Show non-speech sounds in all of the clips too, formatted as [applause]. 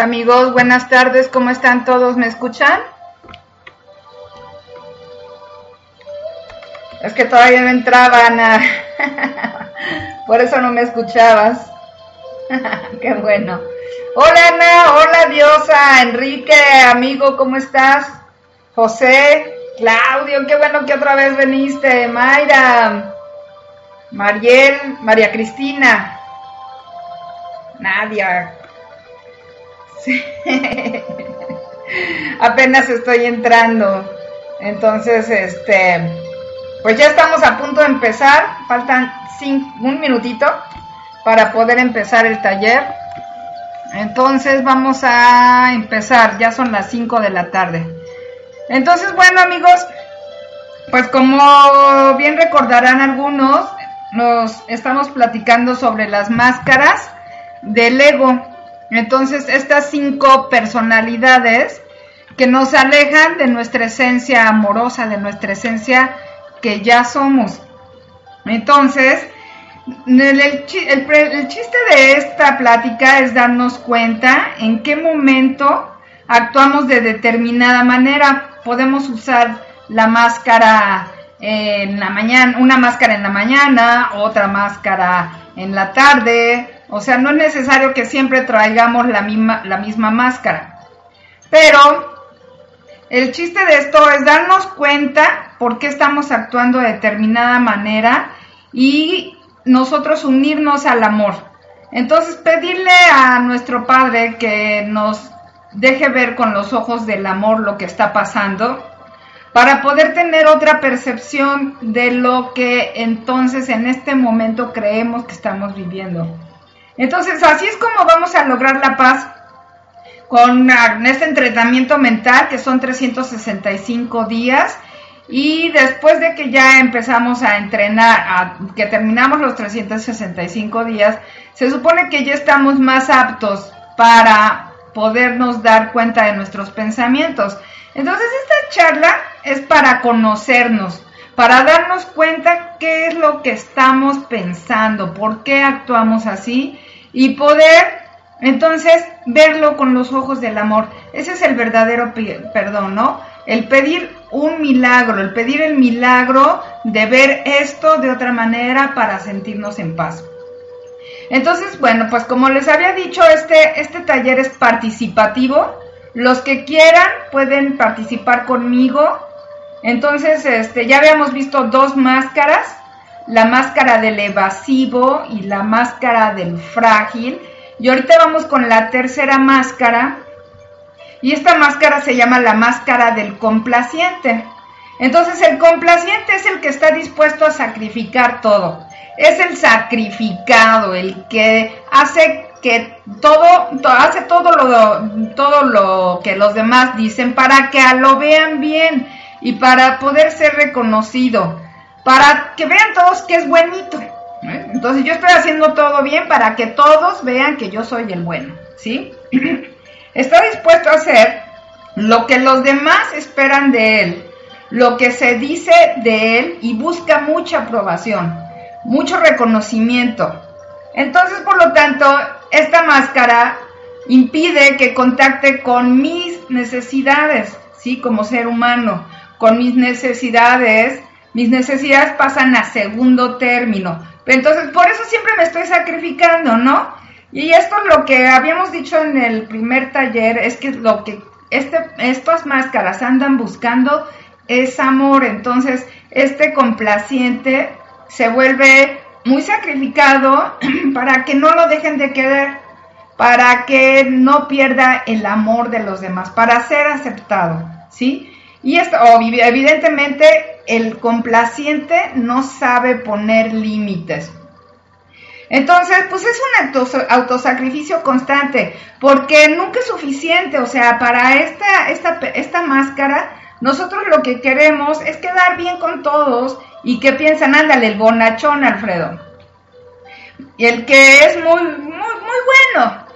Amigos, buenas tardes, ¿cómo están todos? ¿Me escuchan? Es que todavía no entraban, a... [laughs] por eso no me escuchabas. [laughs] Qué bueno. Hola Ana, hola Diosa, Enrique, amigo, ¿cómo estás? José, Claudio, qué bueno que otra vez veniste. Mayra, Mariel, María Cristina, Nadia, Apenas estoy entrando. Entonces, este, pues ya estamos a punto de empezar. Faltan un minutito para poder empezar el taller. Entonces vamos a empezar. Ya son las 5 de la tarde. Entonces, bueno amigos, pues como bien recordarán algunos, nos estamos platicando sobre las máscaras del ego. Entonces, estas cinco personalidades que nos alejan de nuestra esencia amorosa, de nuestra esencia que ya somos. Entonces, el, chiste de esta plática es darnos cuenta en qué momento actuamos de determinada manera. Podemos usar la máscara en la mañana, una máscara en la mañana, otra máscara en la tarde, o sea, no es necesario que siempre traigamos la misma, la misma máscara. Pero el chiste de esto es darnos cuenta por qué estamos actuando de determinada manera y nosotros unirnos al amor. Entonces, pedirle a nuestro Padre que nos deje ver con los ojos del amor lo que está pasando para poder tener otra percepción de lo que entonces en este momento creemos que estamos viviendo. Entonces, así es como vamos a lograr la paz con este entrenamiento mental que son 365 días y después de que ya empezamos a entrenar, que terminamos los 365 días, se supone que ya estamos más aptos para podernos dar cuenta de nuestros pensamientos. Entonces esta charla es para conocernos, para darnos cuenta qué es lo que estamos pensando, por qué actuamos así y poder entonces verlo con los ojos del amor. Ese es el verdadero perdón, ¿no? El pedir un milagro, el pedir el milagro de ver esto de otra manera para sentirnos en paz. Entonces, bueno, pues como les había dicho, este, este taller es participativo. Los que quieran pueden participar conmigo. Entonces, este, ya habíamos visto dos máscaras la máscara del evasivo y la máscara del frágil. Y ahorita vamos con la tercera máscara. Y esta máscara se llama la máscara del complaciente. Entonces el complaciente es el que está dispuesto a sacrificar todo. Es el sacrificado, el que hace que todo, hace todo lo, todo lo que los demás dicen para que lo vean bien y para poder ser reconocido para que vean todos que es buenito. ¿eh? Entonces yo estoy haciendo todo bien para que todos vean que yo soy el bueno, ¿sí? [clears throat] Está dispuesto a hacer lo que los demás esperan de él, lo que se dice de él y busca mucha aprobación, mucho reconocimiento. Entonces, por lo tanto, esta máscara impide que contacte con mis necesidades, ¿sí? Como ser humano, con mis necesidades, mis necesidades pasan a segundo término. Entonces, por eso siempre me estoy sacrificando, ¿no? Y esto es lo que habíamos dicho en el primer taller, es que lo que este, estas máscaras andan buscando es amor. Entonces, este complaciente se vuelve muy sacrificado [clears throat] para que no lo dejen de querer, para que no pierda el amor de los demás, para ser aceptado, ¿sí? Y esto, evidentemente, el complaciente no sabe poner límites. Entonces, pues es un autosacrificio constante, porque nunca es suficiente, o sea, para esta, esta, esta máscara, nosotros lo que queremos es quedar bien con todos y que piensan, ándale, el bonachón, Alfredo. Y el que es muy, muy, muy bueno.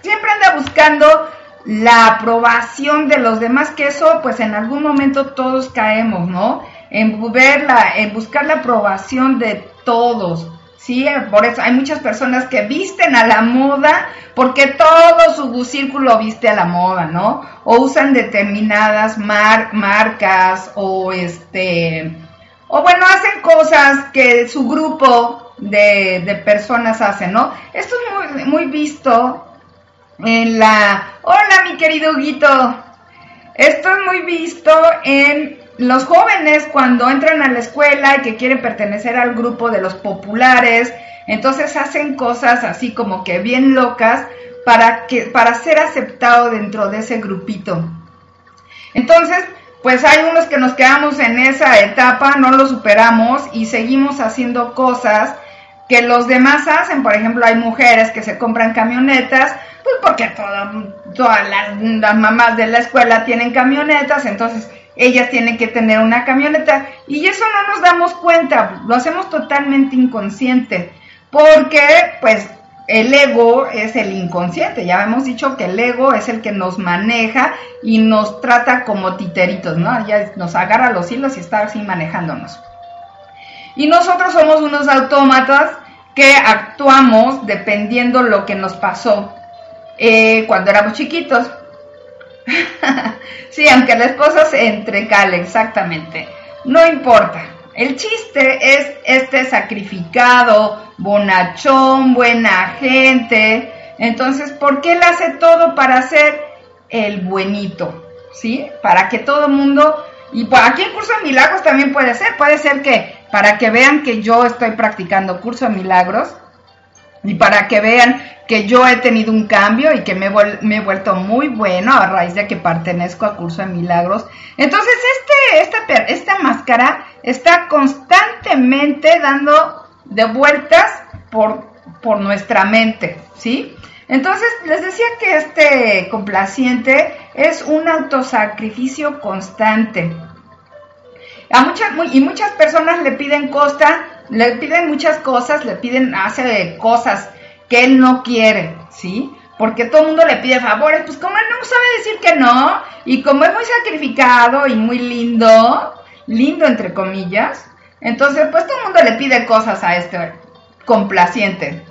Siempre anda buscando la aprobación de los demás, que eso, pues en algún momento todos caemos, ¿no? En, en buscar la aprobación de todos. Sí, por eso hay muchas personas que visten a la moda porque todo su círculo viste a la moda, ¿no? O usan determinadas marcas o este o bueno, hacen cosas que su grupo de, personas hacen, ¿no? Esto es muy, muy visto en la... Hola, mi querido Huguito. Esto es muy visto en los jóvenes cuando entran a la escuela y que quieren pertenecer al grupo de los populares, entonces hacen cosas así como que bien locas para que para ser aceptado dentro de ese grupito. Entonces, pues hay unos que nos quedamos en esa etapa, no lo superamos y seguimos haciendo cosas que los demás hacen. Por ejemplo, hay mujeres que se compran camionetas, pues porque todas las mamás de la escuela tienen camionetas, entonces ellas tienen que tener una camioneta y eso no nos damos cuenta, lo hacemos totalmente inconsciente, porque pues el ego es el inconsciente, ya hemos dicho que el ego es el que nos maneja y nos trata como titeritos, ¿no? Ya nos agarra los hilos y está así manejándonos. Y nosotros somos unos autómatas que actuamos dependiendo lo que nos pasó eh, cuando éramos chiquitos. [laughs] sí, aunque la esposa se entrecale, exactamente. No importa. El chiste es este sacrificado, bonachón, buena gente. Entonces, ¿por qué él hace todo para ser el buenito? ¿Sí? Para que todo mundo... Y aquí en Curso de Milagros también puede ser. Puede ser que para que vean que yo estoy practicando Curso de Milagros y para que vean que yo he tenido un cambio y que me, he vuelto muy bueno a raíz de que pertenezco a Curso de Milagros. Entonces, este, esta, esta máscara está constantemente dando de vueltas por, por nuestra mente, ¿sí? Entonces, les decía que este complaciente es un autosacrificio constante. A muchas, y muchas personas le piden costa, le piden muchas cosas, le piden, hace cosas que él no quiere, ¿sí? Porque todo el mundo le pide favores, pues como él no sabe decir que no, y como es muy sacrificado y muy lindo, lindo entre comillas, entonces pues todo el mundo le pide cosas a este complaciente.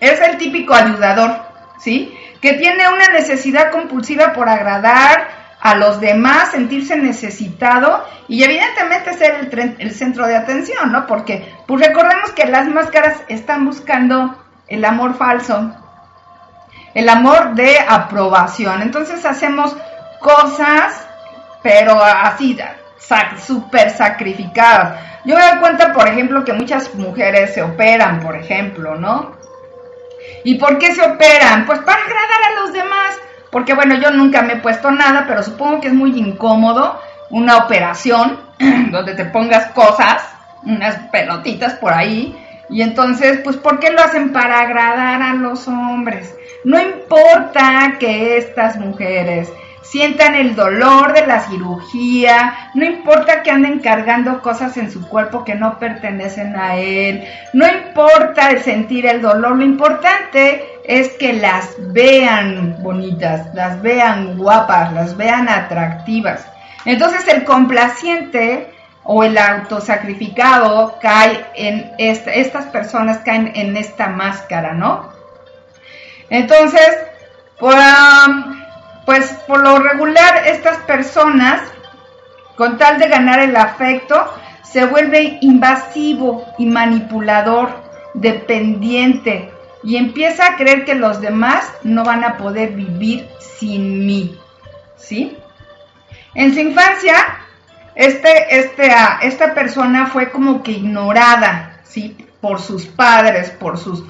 Es el típico ayudador, ¿sí? Que tiene una necesidad compulsiva por agradar a los demás, sentirse necesitado y evidentemente ser el, el centro de atención, ¿no? Porque pues recordemos que las máscaras están buscando el amor falso, el amor de aprobación. Entonces hacemos cosas, pero así, súper sacrificadas. Yo me doy cuenta, por ejemplo, que muchas mujeres se operan, por ejemplo, ¿no? ¿Y por qué se operan? Pues para agradar a los demás. Porque bueno, yo nunca me he puesto nada, pero supongo que es muy incómodo una operación [clears throat] donde te pongas cosas, unas pelotitas por ahí, y entonces, pues, ¿por qué lo hacen? Para agradar a los hombres. No importa que estas mujeres sientan el dolor de la cirugía, no importa que anden cargando cosas en su cuerpo que no pertenecen a él, no importa el sentir el dolor, lo importante es que las vean bonitas, las vean guapas, las vean atractivas. Entonces el complaciente o el autosacrificado cae en esta, estas personas caen en esta máscara, ¿no? Entonces, por, pues por lo regular estas personas, con tal de ganar el afecto, se vuelve invasivo y manipulador, dependiente, y empieza a creer que los demás no van a poder vivir sin mí, ¿sí? En su infancia, este, este, esta persona fue como que ignorada, ¿sí? Por sus padres, por sus,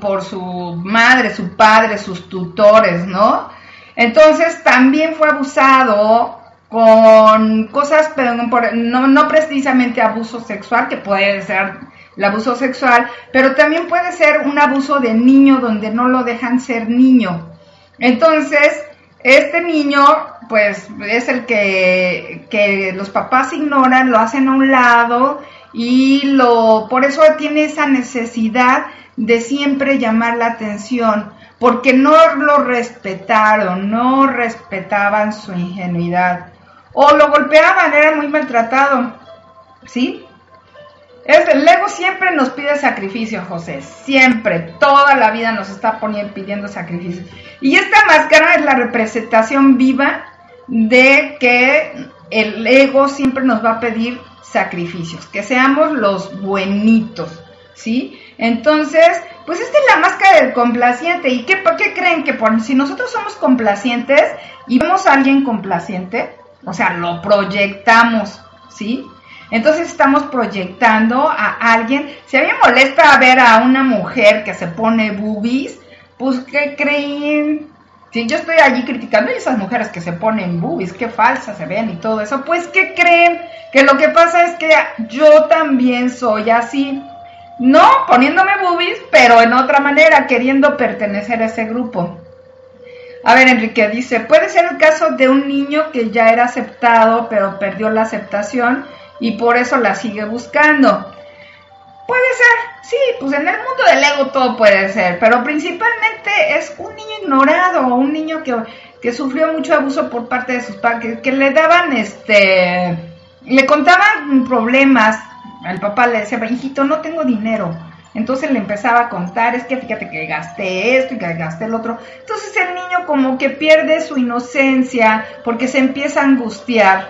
por su madre, su padre, sus tutores, ¿no? Entonces también fue abusado con cosas, pero no, no precisamente abuso sexual, que puede ser el abuso sexual, pero también puede ser un abuso de niño donde no lo dejan ser niño. Entonces, este niño, pues, es el que, que los papás ignoran, lo hacen a un lado y lo, por eso tiene esa necesidad de siempre llamar la atención porque no lo respetaron, no respetaban su ingenuidad, o lo golpeaban, era muy maltratado, ¿sí? El ego siempre nos pide sacrificio, José, siempre, toda la vida nos está poniendo, pidiendo sacrificio. Y esta máscara es la representación viva de que el ego siempre nos va a pedir sacrificios, que seamos los buenitos, ¿sí? Entonces, pues esta es la máscara del complaciente. ¿Y qué, por qué creen que si nosotros somos complacientes y vemos a alguien complaciente, o sea, lo proyectamos, ¿sí? Entonces estamos proyectando a alguien. Si a mí me molesta ver a una mujer que se pone boobies, pues ¿qué creen? Si yo estoy allí criticando a esas mujeres que se ponen boobies, qué falsas se ven y todo eso, pues ¿qué creen? Que lo que pasa es que yo también soy así. No poniéndome boobies, pero en otra manera, queriendo pertenecer a ese grupo. A ver, Enrique dice, puede ser el caso de un niño que ya era aceptado, pero perdió la aceptación y por eso la sigue buscando. Puede ser, sí, pues en el mundo del ego todo puede ser, pero principalmente es un niño ignorado, un niño que, que sufrió mucho abuso por parte de sus padres, que le daban, este, le contaban problemas al papá le decía, hijito, no tengo dinero. Entonces le empezaba a contar, es que fíjate que gasté esto y que gasté el otro. Entonces el niño como que pierde su inocencia porque se empieza a angustiar,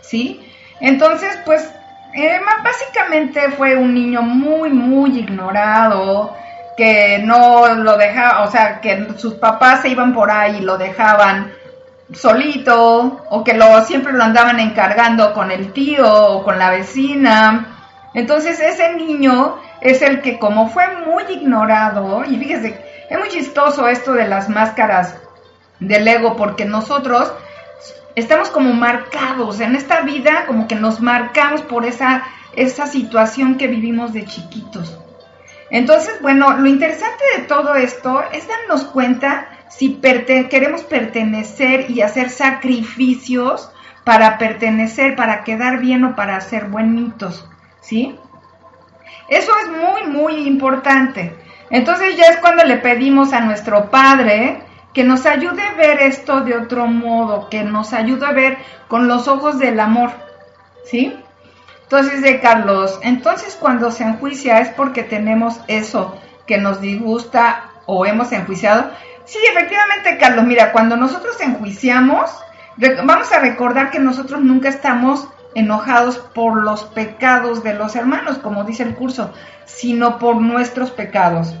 ¿sí? Entonces, pues, eh, básicamente fue un niño muy, muy ignorado, que no lo dejaba, o sea, que sus papás se iban por ahí y lo dejaban solito, o que lo siempre lo andaban encargando con el tío o con la vecina. Entonces ese niño es el que como fue muy ignorado, y fíjese, es muy chistoso esto de las máscaras del ego, porque nosotros estamos como marcados en esta vida, como que nos marcamos por esa, esa situación que vivimos de chiquitos. Entonces, bueno, lo interesante de todo esto es darnos cuenta si queremos pertenecer y hacer sacrificios para pertenecer, para quedar bien o para ser buenitos. ¿sí? Eso es muy, muy importante. Entonces ya es cuando le pedimos a nuestro Padre que nos ayude a ver esto de otro modo, que nos ayude a ver con los ojos del amor, ¿sí? Entonces de Carlos, entonces cuando se enjuicia es porque tenemos eso que nos disgusta o hemos enjuiciado. Sí, efectivamente, Carlos, mira, cuando nosotros enjuiciamos, vamos a recordar que nosotros nunca estamos enojados por los pecados de los hermanos, como dice el curso, sino por nuestros pecados.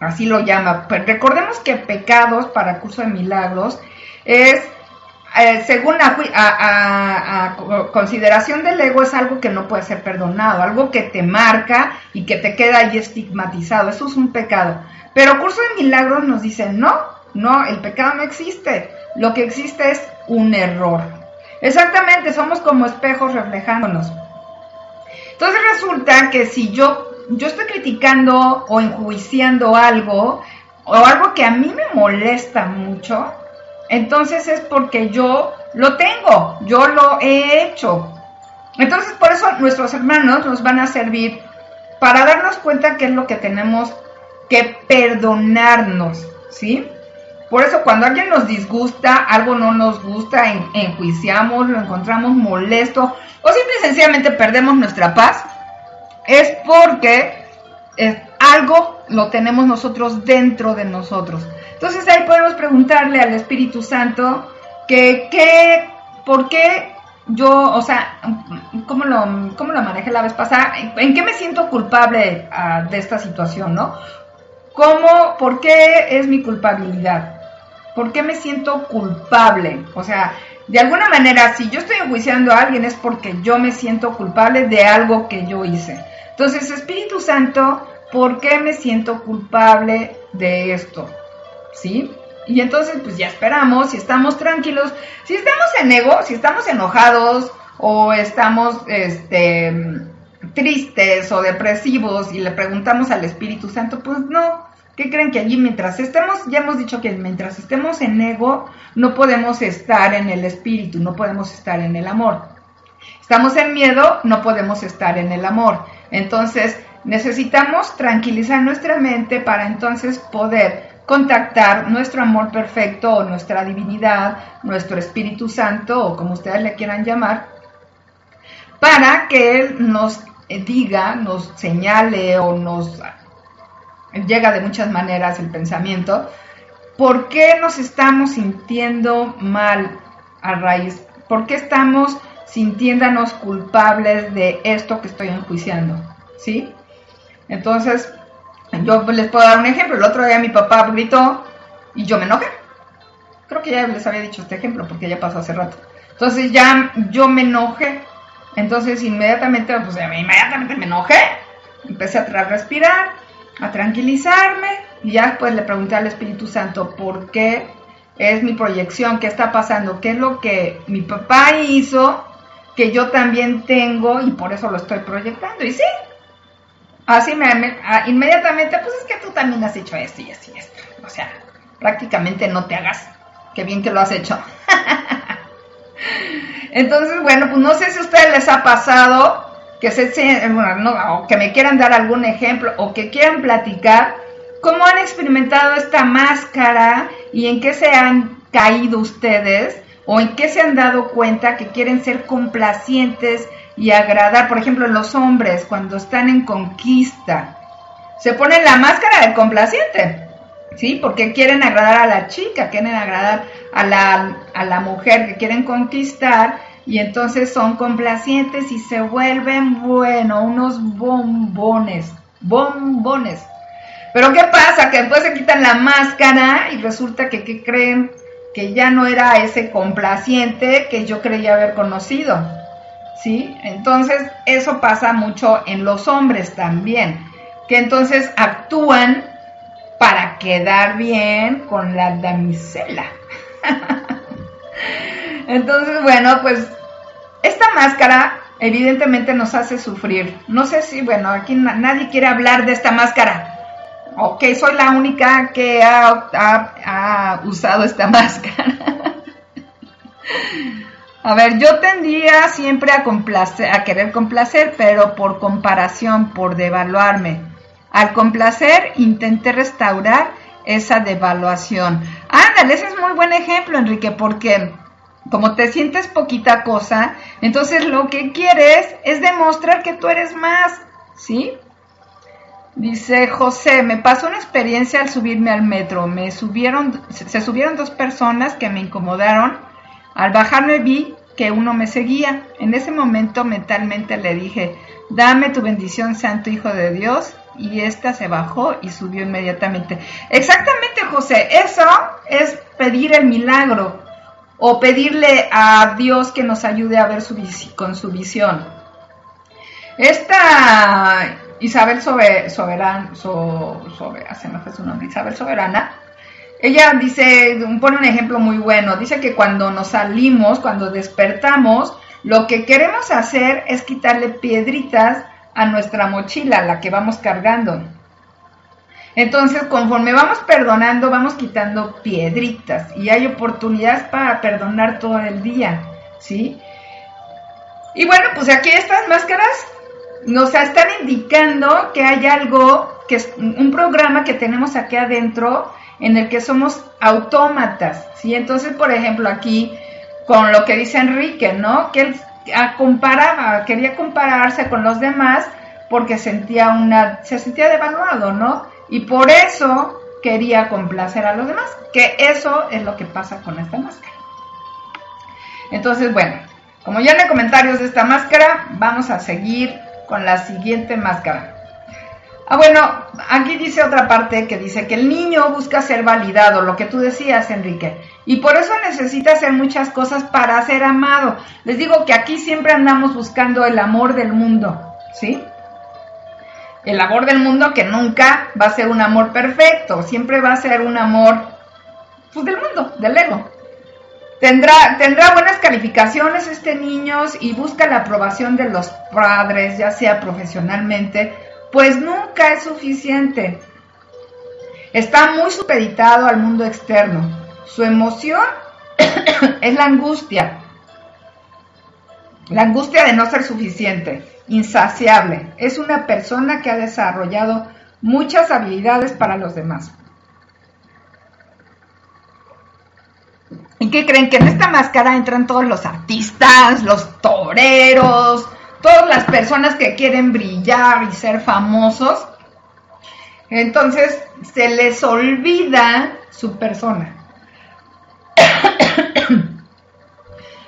Así lo llama. Recordemos que pecados para curso de milagros es, eh, según a, consideración del ego, es algo que no puede ser perdonado, algo que te marca y que te queda ahí estigmatizado. Eso es un pecado. Pero curso de milagros nos dice, no, no, el pecado no existe. Lo que existe es un error. Exactamente, somos como espejos reflejándonos. Entonces resulta que si yo, yo estoy criticando o enjuiciando algo, o algo que a mí me molesta mucho, entonces es porque yo lo tengo, yo lo he hecho. Entonces por eso nuestros hermanos nos van a servir para darnos cuenta qué es lo que tenemos que perdonarnos, ¿sí? Por eso cuando alguien nos disgusta, algo no nos gusta, enjuiciamos, lo encontramos molesto o simple y sencillamente perdemos nuestra paz, es porque algo lo tenemos nosotros dentro de nosotros. Entonces ahí podemos preguntarle al Espíritu Santo que, qué, por qué yo, o sea, ¿cómo lo, cómo lo manejé la vez pasada? ¿En qué me siento culpable ah, de esta situación, no? ¿Cómo, por qué es mi culpabilidad? ¿Por qué me siento culpable? O sea, de alguna manera, si yo estoy enjuiciando a alguien es porque yo me siento culpable de algo que yo hice. Entonces, Espíritu Santo, ¿por qué me siento culpable de esto? ¿Sí? Y entonces, pues ya esperamos, si estamos tranquilos, si estamos en ego, si estamos enojados o estamos este, tristes o depresivos y le preguntamos al Espíritu Santo, pues no, ¿Qué creen que allí mientras estemos, ya hemos dicho que mientras estemos en ego, no podemos estar en el espíritu, no podemos estar en el amor. Estamos en miedo, no podemos estar en el amor. Entonces, necesitamos tranquilizar nuestra mente para entonces poder contactar nuestro amor perfecto o nuestra divinidad, nuestro Espíritu Santo o como ustedes le quieran llamar, para que Él nos diga, nos señale o nos llega de muchas maneras el pensamiento, ¿por qué nos estamos sintiendo mal a raíz? ¿Por qué estamos sintiéndonos culpables de esto que estoy enjuiciando? ¿Sí? Entonces, yo les puedo dar un ejemplo. El otro día mi papá gritó y yo me enojé. Creo que ya les había dicho este ejemplo porque ya pasó hace rato. Entonces ya yo me enojé. Entonces inmediatamente, pues inmediatamente me enojé. Empecé a respirar a tranquilizarme y ya después le pregunté al Espíritu Santo por qué es mi proyección, qué está pasando, qué es lo que mi papá hizo que yo también tengo y por eso lo estoy proyectando. Y sí, así me, inmediatamente, pues es que tú también has hecho esto y esto y esto. O sea, prácticamente no te hagas. Qué bien que lo has hecho. [laughs] Entonces, bueno, pues no sé si a ustedes les ha pasado que, se, que me quieran dar algún ejemplo o que quieran platicar cómo han experimentado esta máscara y en qué se han caído ustedes o en qué se han dado cuenta que quieren ser complacientes y agradar, por ejemplo, los hombres cuando están en conquista, se ponen la máscara del complaciente, ¿sí? Porque quieren agradar a la chica, quieren agradar a la, a la mujer que quieren conquistar y entonces son complacientes y se vuelven, bueno, unos bombones, bombones. Pero ¿qué pasa? Que después se quitan la máscara y resulta que, ¿qué creen? Que ya no era ese complaciente que yo creía haber conocido. ¿Sí? Entonces eso pasa mucho en los hombres también, que entonces actúan para quedar bien con la damisela. [laughs] Entonces, bueno, pues esta máscara evidentemente nos hace sufrir. No sé si, bueno, aquí nadie quiere hablar de esta máscara. Ok, soy la única que ha, usado esta [laughs] máscara. a ver, yo tendría siempre a, complacer, a querer complacer, pero por comparación, por devaluarme. Al complacer, intenté restaurar esa devaluación. Ándale, ese es muy buen ejemplo, Enrique, porque como te sientes poquita cosa, entonces lo que quieres es demostrar que tú eres más, ¿sí? Dice José, me pasó una experiencia al subirme al metro. Me subieron, se subieron dos personas que me incomodaron. Al bajarme vi que uno me seguía. En ese momento mentalmente le dije, dame tu bendición, Santo Hijo de Dios. Y esta se bajó y subió inmediatamente. Exactamente, José, eso es pedir el milagro o pedirle a Dios que nos ayude a ver con su visión. Esta Isabel Soberana, so, fue su nombre, Isabel Soberana, ella dice, pone un ejemplo muy bueno, dice que cuando nos salimos, cuando despertamos, lo que queremos hacer es quitarle piedritas a nuestra mochila, la que vamos cargando. Entonces, conforme vamos perdonando, vamos quitando piedritas y hay oportunidades para perdonar todo el día, ¿sí? Y bueno, pues aquí estas máscaras nos están indicando que hay algo, que es un programa que tenemos aquí adentro en el que somos autómatas, ¿sí? Entonces, por ejemplo, aquí con lo que dice Enrique, ¿no? Que él comparaba, quería compararse con los demás porque sentía una, se sentía devaluado, ¿no? Y por eso quería complacer a los demás, que eso es lo que pasa con esta máscara. Entonces, bueno, como ya en comentarios de esta máscara, vamos a seguir con la siguiente máscara. Ah, bueno, aquí dice otra parte que dice que el niño busca ser validado, lo que tú decías, Enrique, y por eso necesita hacer muchas cosas para ser amado. Les digo que aquí siempre andamos buscando el amor del mundo, ¿sí? El amor del mundo que nunca va a ser un amor perfecto, siempre va a ser un amor pues, del mundo, del ego. Tendrá, tendrá buenas calificaciones este niño y busca la aprobación de los padres, ya sea profesionalmente, pues nunca es suficiente. Está muy supeditado al mundo externo. Su emoción [coughs] es la angustia. La angustia de no ser suficiente, insaciable. Es una persona que ha desarrollado muchas habilidades para los demás. ¿Y qué creen? Que en esta máscara entran todos los artistas, los toreros, todas las personas que quieren brillar y ser famosos. Entonces se les olvida su persona. [coughs]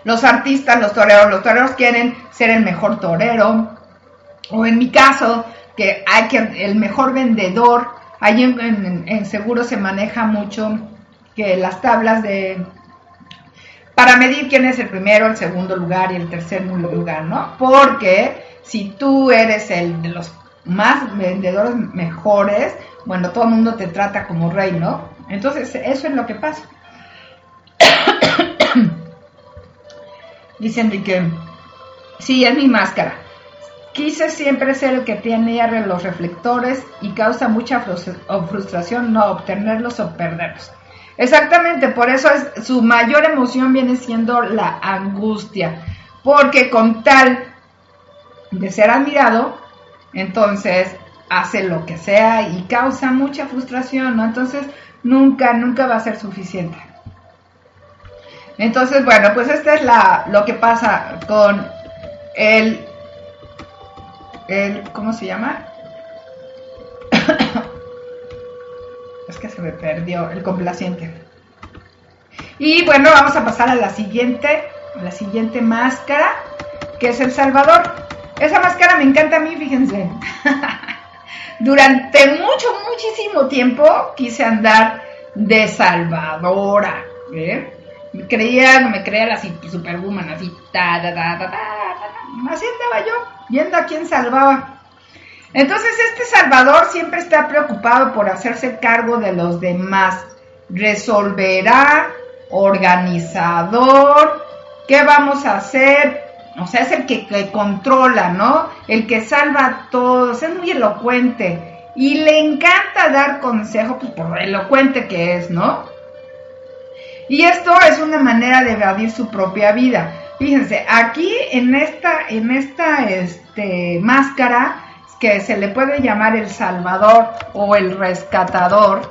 los artistas, los toreros, los toreros quieren ser el mejor torero. O en mi caso, que hay que el mejor vendedor. Ahí en seguro se maneja mucho que las tablas de para medir quién es el primero, el segundo lugar y el tercer lugar, ¿no? Porque si tú eres el de los más vendedores mejores, bueno, todo el mundo te trata como rey, ¿no? Entonces, eso es lo que pasa. [coughs] Dice Enrique, sí, es mi máscara. Quise siempre ser el que tiene los reflectores y causa mucha frustración no obtenerlos o perderlos. Exactamente, por eso es, su mayor emoción viene siendo la angustia, porque con tal de ser admirado, entonces hace lo que sea y causa mucha frustración, ¿no? Entonces nunca, nunca va a ser suficiente. Entonces, bueno, pues este es la, lo que pasa con el, el, ¿cómo se llama? [coughs] es que se me perdió el complaciente. Y bueno, vamos a pasar a la siguiente, la siguiente máscara, que es el Salvador. Esa máscara me encanta a mí, fíjense. [laughs] Durante mucho, muchísimo tiempo quise andar de salvadora. Creía, me creía así, superwoman, así, ta, ta, ta, ta, ta, Así andaba yo, viendo a quién salvaba. Entonces este Salvador siempre está preocupado por hacerse cargo de los demás. Resolverá, organizador, ¿qué vamos a hacer? O sea, es el que, controla, ¿no? El que salva a todos, es muy elocuente. Y le encanta dar consejos, pues por elocuente que es, ¿no? Y esto es una manera de evadir su propia vida. Fíjense, aquí en esta, en esta este, máscara que se le puede llamar el salvador o el rescatador.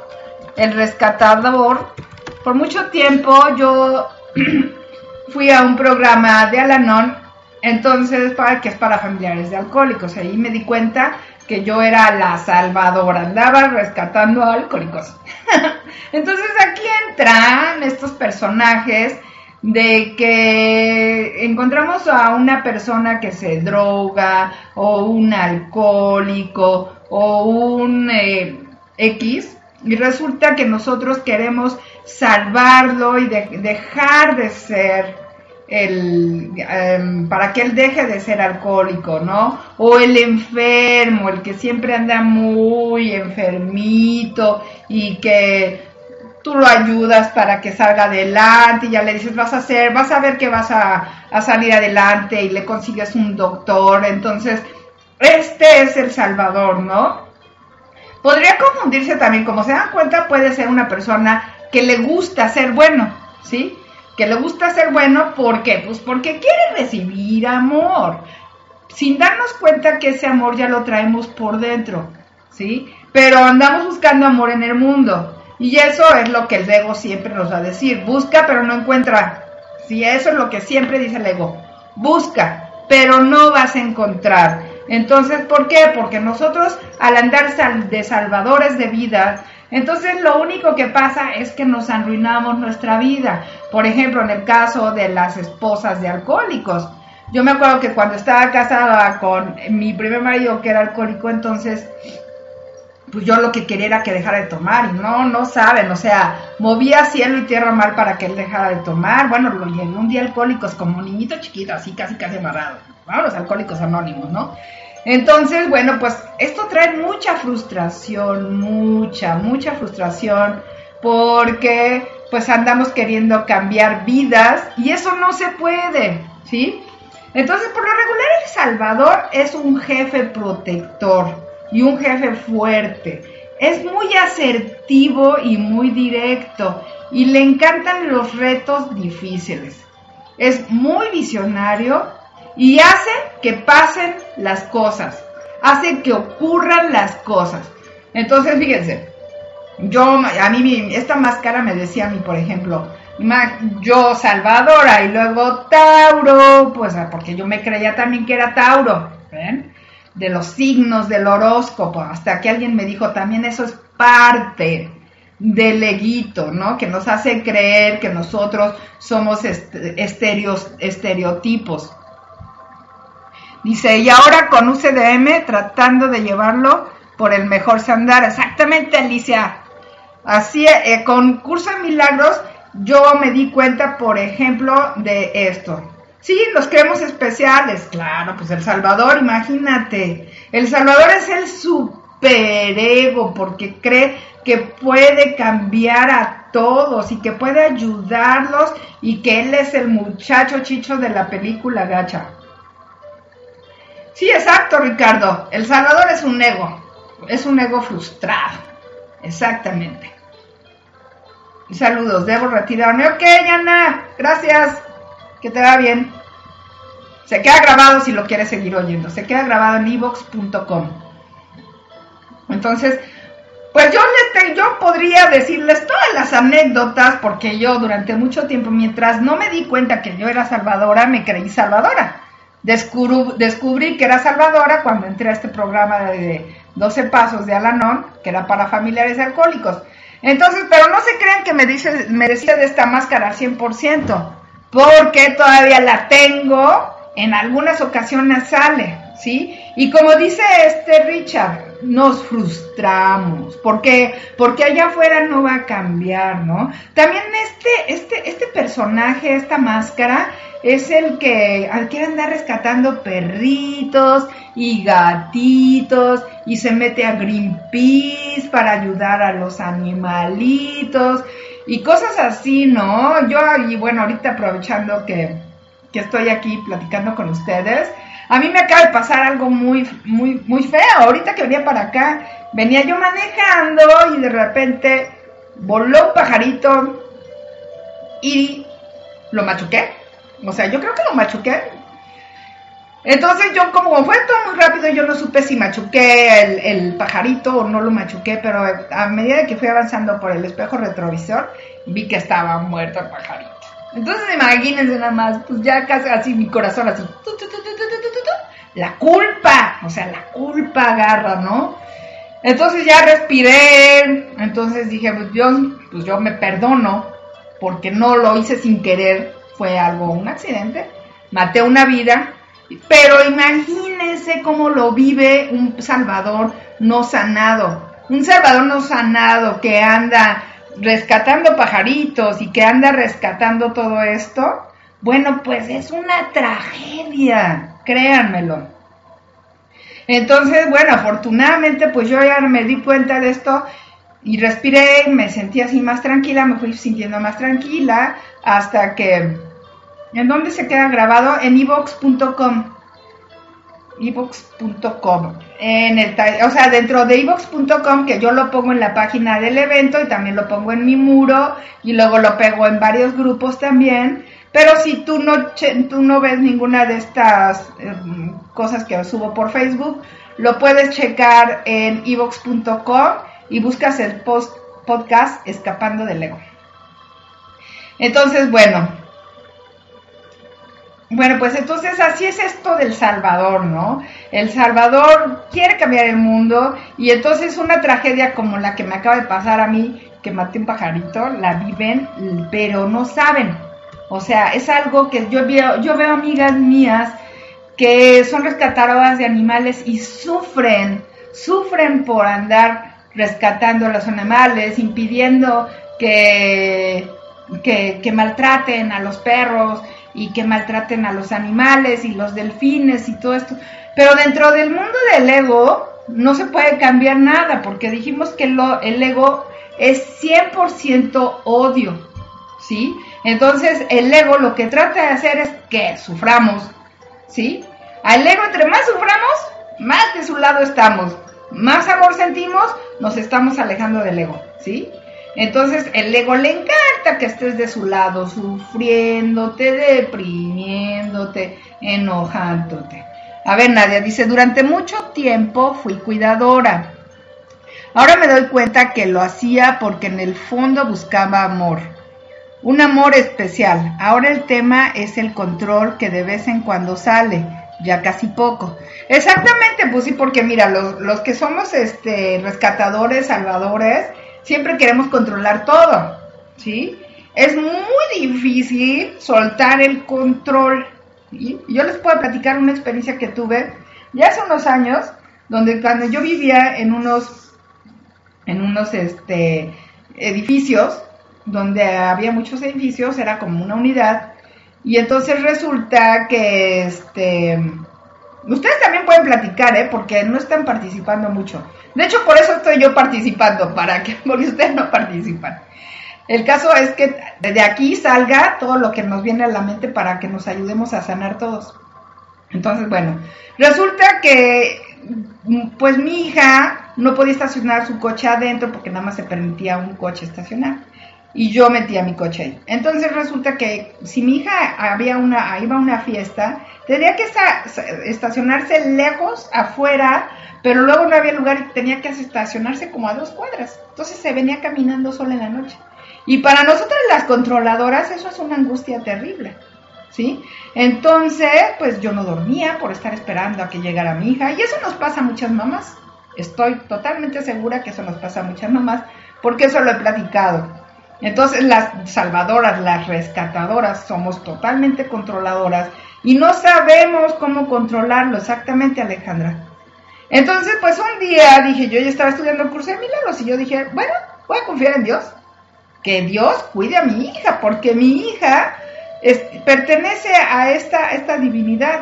El rescatador, por mucho tiempo yo [clears throat] fui a un programa de Alanon, entonces para que es para familiares de alcohólicos. Ahí me di cuenta que yo era la salvadora, andaba rescatando alcohólicos. [laughs] entonces aquí entran estos personajes de que encontramos a una persona que se droga o un alcohólico o un eh, X y resulta que nosotros queremos salvarlo y dejar de ser el em, para que él deje de ser alcohólico, ¿no? O el enfermo, el que siempre anda muy enfermito y que tú lo ayudas para que salga adelante y ya le dices, vas a hacer, vas a ver que vas a, a, salir adelante y le consigues un doctor. Entonces, este es el Salvador, ¿no? Podría confundirse también, como se dan cuenta, puede ser una persona que le gusta ser bueno, ¿sí? Que le gusta ser bueno, ¿por qué? Pues porque quiere recibir amor, sin darnos cuenta que ese amor ya lo traemos por dentro, ¿sí? Pero andamos buscando amor en el mundo. Y eso es lo que el ego siempre nos va a decir. Busca, pero no encuentra. Sí, eso es lo que siempre dice el ego. Busca, pero no vas a encontrar. Entonces, ¿por qué? Porque nosotros al andar de salvadores de vida, entonces lo único que pasa es que nos arruinamos nuestra vida. Por ejemplo, en el caso de las esposas de alcohólicos. Yo me acuerdo que cuando estaba casada con mi primer marido que era alcohólico, entonces pues yo lo que quería era que dejara de tomar y no, no saben, o sea, movía cielo y tierra mal para que él dejara de tomar. Bueno, lo un día alcohólicos como un niñito chiquito, así casi casi amarrado. Los alcohólicos anónimos, ¿no? Entonces, bueno, pues esto trae mucha frustración, mucha, mucha frustración, porque pues andamos queriendo cambiar vidas y eso no se puede, ¿sí? Entonces, por lo regular, El Salvador es un jefe protector y un jefe fuerte. Es muy asertivo y muy directo y le encantan los retos difíciles. Es muy visionario y hace que pasen las cosas, hace que ocurran las cosas. Entonces, fíjense, yo, a mí, esta máscara me decía a mí, por ejemplo, yo Salvadora y luego Tauro, pues porque yo me creía también que era Tauro, ¿ven? De los signos del horóscopo, hasta que alguien me dijo, también eso es parte del leguito, ¿no? Que nos hace creer que nosotros somos estereotipos. Dice, y ahora con UCDM tratando de llevarlo por el mejor sandar. Exactamente, Alicia. Así, eh, con Curso Milagros, yo me di cuenta, por ejemplo, de esto. Sí, los creemos especiales, claro, pues El Salvador, imagínate. El Salvador es el superego porque cree que puede cambiar a todos y que puede ayudarlos y que él es el muchacho chicho de la película gacha. Sí, exacto, Ricardo. El Salvador es un ego, es un ego frustrado. Exactamente. Saludos, debo retirarme. Ok, Yana, gracias. Que te va bien. Se queda grabado si lo quieres seguir oyendo. Se queda grabado en evox.com. Entonces, pues yo, les yo podría decirles todas las anécdotas, porque yo durante mucho tiempo, mientras no me di cuenta que yo era salvadora, me creí salvadora. Descubrí, que era salvadora cuando entré a este programa de 12 pasos de Alanón, que era para familiares alcohólicos. Entonces, pero no se crean que me, dice, me decía de esta máscara al 100% porque todavía la tengo, en algunas ocasiones sale, ¿sí? Y como dice este Richard, nos frustramos, porque porque allá afuera no va a cambiar, ¿no? También este este este personaje, esta máscara es el que al que anda rescatando perritos y gatitos y se mete a Greenpeace para ayudar a los animalitos y cosas así, ¿no? Yo, y bueno, ahorita aprovechando que, estoy aquí platicando con ustedes, a mí me acaba de pasar algo muy, muy, muy feo. Ahorita que venía para acá, venía yo manejando y de repente voló un pajarito y lo machuqué. O sea, yo creo que lo machuqué. Entonces yo como fue todo muy rápido, yo no supe si machuqué el, pajarito o no lo machuqué, pero a medida que fui avanzando por el espejo retrovisor, vi que estaba muerto el pajarito. Entonces imagínense nada más, pues ya casi así mi corazón así, la culpa, o sea, la culpa agarra, ¿no? Entonces ya respiré, entonces dije, pues yo, pues yo me perdono, porque no lo hice sin querer, fue algo, un accidente, maté una vida, pero imagínense cómo lo vive un Salvador no sanado. Un Salvador no sanado que anda rescatando pajaritos y que anda rescatando todo esto. Bueno, pues es una tragedia, créanmelo. Entonces, bueno, afortunadamente pues yo ya me di cuenta de esto y respiré, me sentí así más tranquila, me fui sintiendo más tranquila hasta que ¿En dónde se queda grabado? En evox.com. evox.com. En el, o sea, dentro de evox.com, que yo lo pongo en la página del evento y también lo pongo en mi muro y luego lo pego en varios grupos también. Pero si tú no, tú no ves ninguna de estas em, cosas que subo por Facebook, lo puedes checar en evox.com y buscas el podcast Escapando del Ego. Entonces, bueno, bueno, pues entonces así es esto del Salvador, ¿no? El Salvador quiere cambiar el mundo y entonces una tragedia como la que me acaba de pasar a mí, que maté un pajarito, la viven, pero no saben. O sea, es algo que yo veo, yo veo amigas mías que son rescatadoras de animales y sufren, sufren por andar rescatando a los animales, impidiendo que, que, que maltraten a los perros y que maltraten a los animales y los delfines y todo esto. Pero dentro del mundo del ego no se puede cambiar nada porque dijimos que el ego es 100% odio, ¿sí? Entonces el ego lo que trata de hacer es que suframos, ¿sí? Al ego entre más suframos, más de su lado estamos, más amor sentimos, nos estamos alejando del ego, ¿sí? Entonces el ego le encanta que estés de su lado, sufriéndote, deprimiéndote, enojándote. A ver, Nadia dice, durante mucho tiempo fui cuidadora. Ahora me doy cuenta que lo hacía porque en el fondo buscaba amor. Un amor especial. Ahora el tema es el control que de vez en cuando sale, ya casi poco. Exactamente, pues sí, porque mira, los, los que somos este, rescatadores, salvadores, siempre queremos controlar todo, ¿sí? Es muy difícil soltar el control. Y yo les puedo platicar una experiencia que tuve ya hace unos años, donde cuando yo vivía en unos, en unos este, edificios, donde había muchos edificios, era como una unidad, y entonces resulta que este, Ustedes también pueden platicar, ¿eh? Porque no están participando mucho. De hecho, por eso estoy yo participando, para que, [laughs] porque ustedes no participan. El caso es que de aquí salga todo lo que nos viene a la mente para que nos ayudemos a sanar todos. Entonces, bueno, resulta que pues mi hija no podía estacionar su coche adentro porque nada más se permitía un coche estacionar y yo metía mi coche ahí. Entonces resulta que si mi hija había una, iba a una fiesta, tenía que estacionarse lejos, afuera, pero luego no había lugar y tenía que estacionarse como a dos cuadras. Entonces se venía caminando sola en la noche. Y para nosotras las controladoras eso es una angustia terrible. ¿Sí? Entonces, pues yo no dormía por estar esperando a que llegara mi hija. Y eso nos pasa a muchas mamás. Estoy totalmente segura que eso nos pasa a muchas mamás, porque eso lo he platicado. Entonces las salvadoras, las rescatadoras, somos totalmente controladoras y no sabemos cómo controlarlo exactamente, Alejandra. Entonces, pues un día dije, yo ya estaba estudiando el curso de milagros y yo dije, bueno, voy a confiar en Dios. Que Dios cuide a mi hija, porque mi hija pertenece a esta, esta divinidad.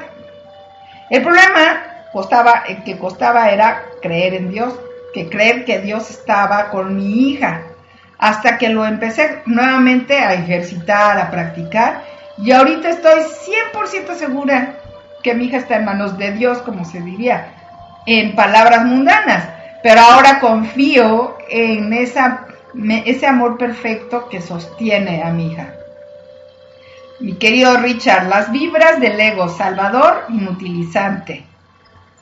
El problema costaba, el que costaba era creer en Dios, que creer que Dios estaba con mi hija hasta que lo empecé nuevamente a ejercitar, a practicar. Y ahorita estoy 100% segura que mi hija está en manos de Dios, como se diría, en palabras mundanas. Pero ahora confío en ese amor perfecto que sostiene a mi hija. Mi querido Richard, las vibras del ego, salvador, inutilizante,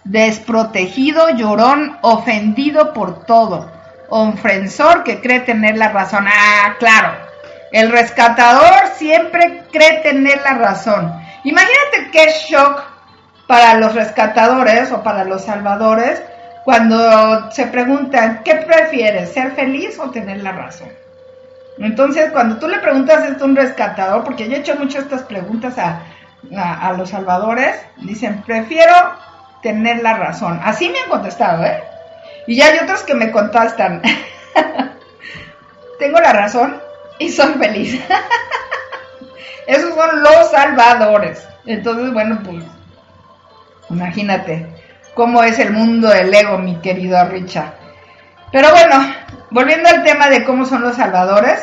desprotegido, llorón, ofendido por todo ofensor que cree tener la razón. Ah, claro. El rescatador siempre cree tener la razón. Imagínate qué shock para los rescatadores o para los salvadores cuando se preguntan, ¿qué prefieres? ¿Ser feliz o tener la razón? Entonces, cuando tú le preguntas esto a un rescatador, porque yo he hecho muchas estas preguntas a, a, a los salvadores, dicen, prefiero tener la razón. Así me han contestado, ¿eh? Y ya hay otros que me contestan, [laughs] tengo la razón y soy feliz. [laughs] Esos son los salvadores. Entonces, bueno, pues imagínate cómo es el mundo del ego, mi querido Richard. Pero bueno, volviendo al tema de cómo son los salvadores,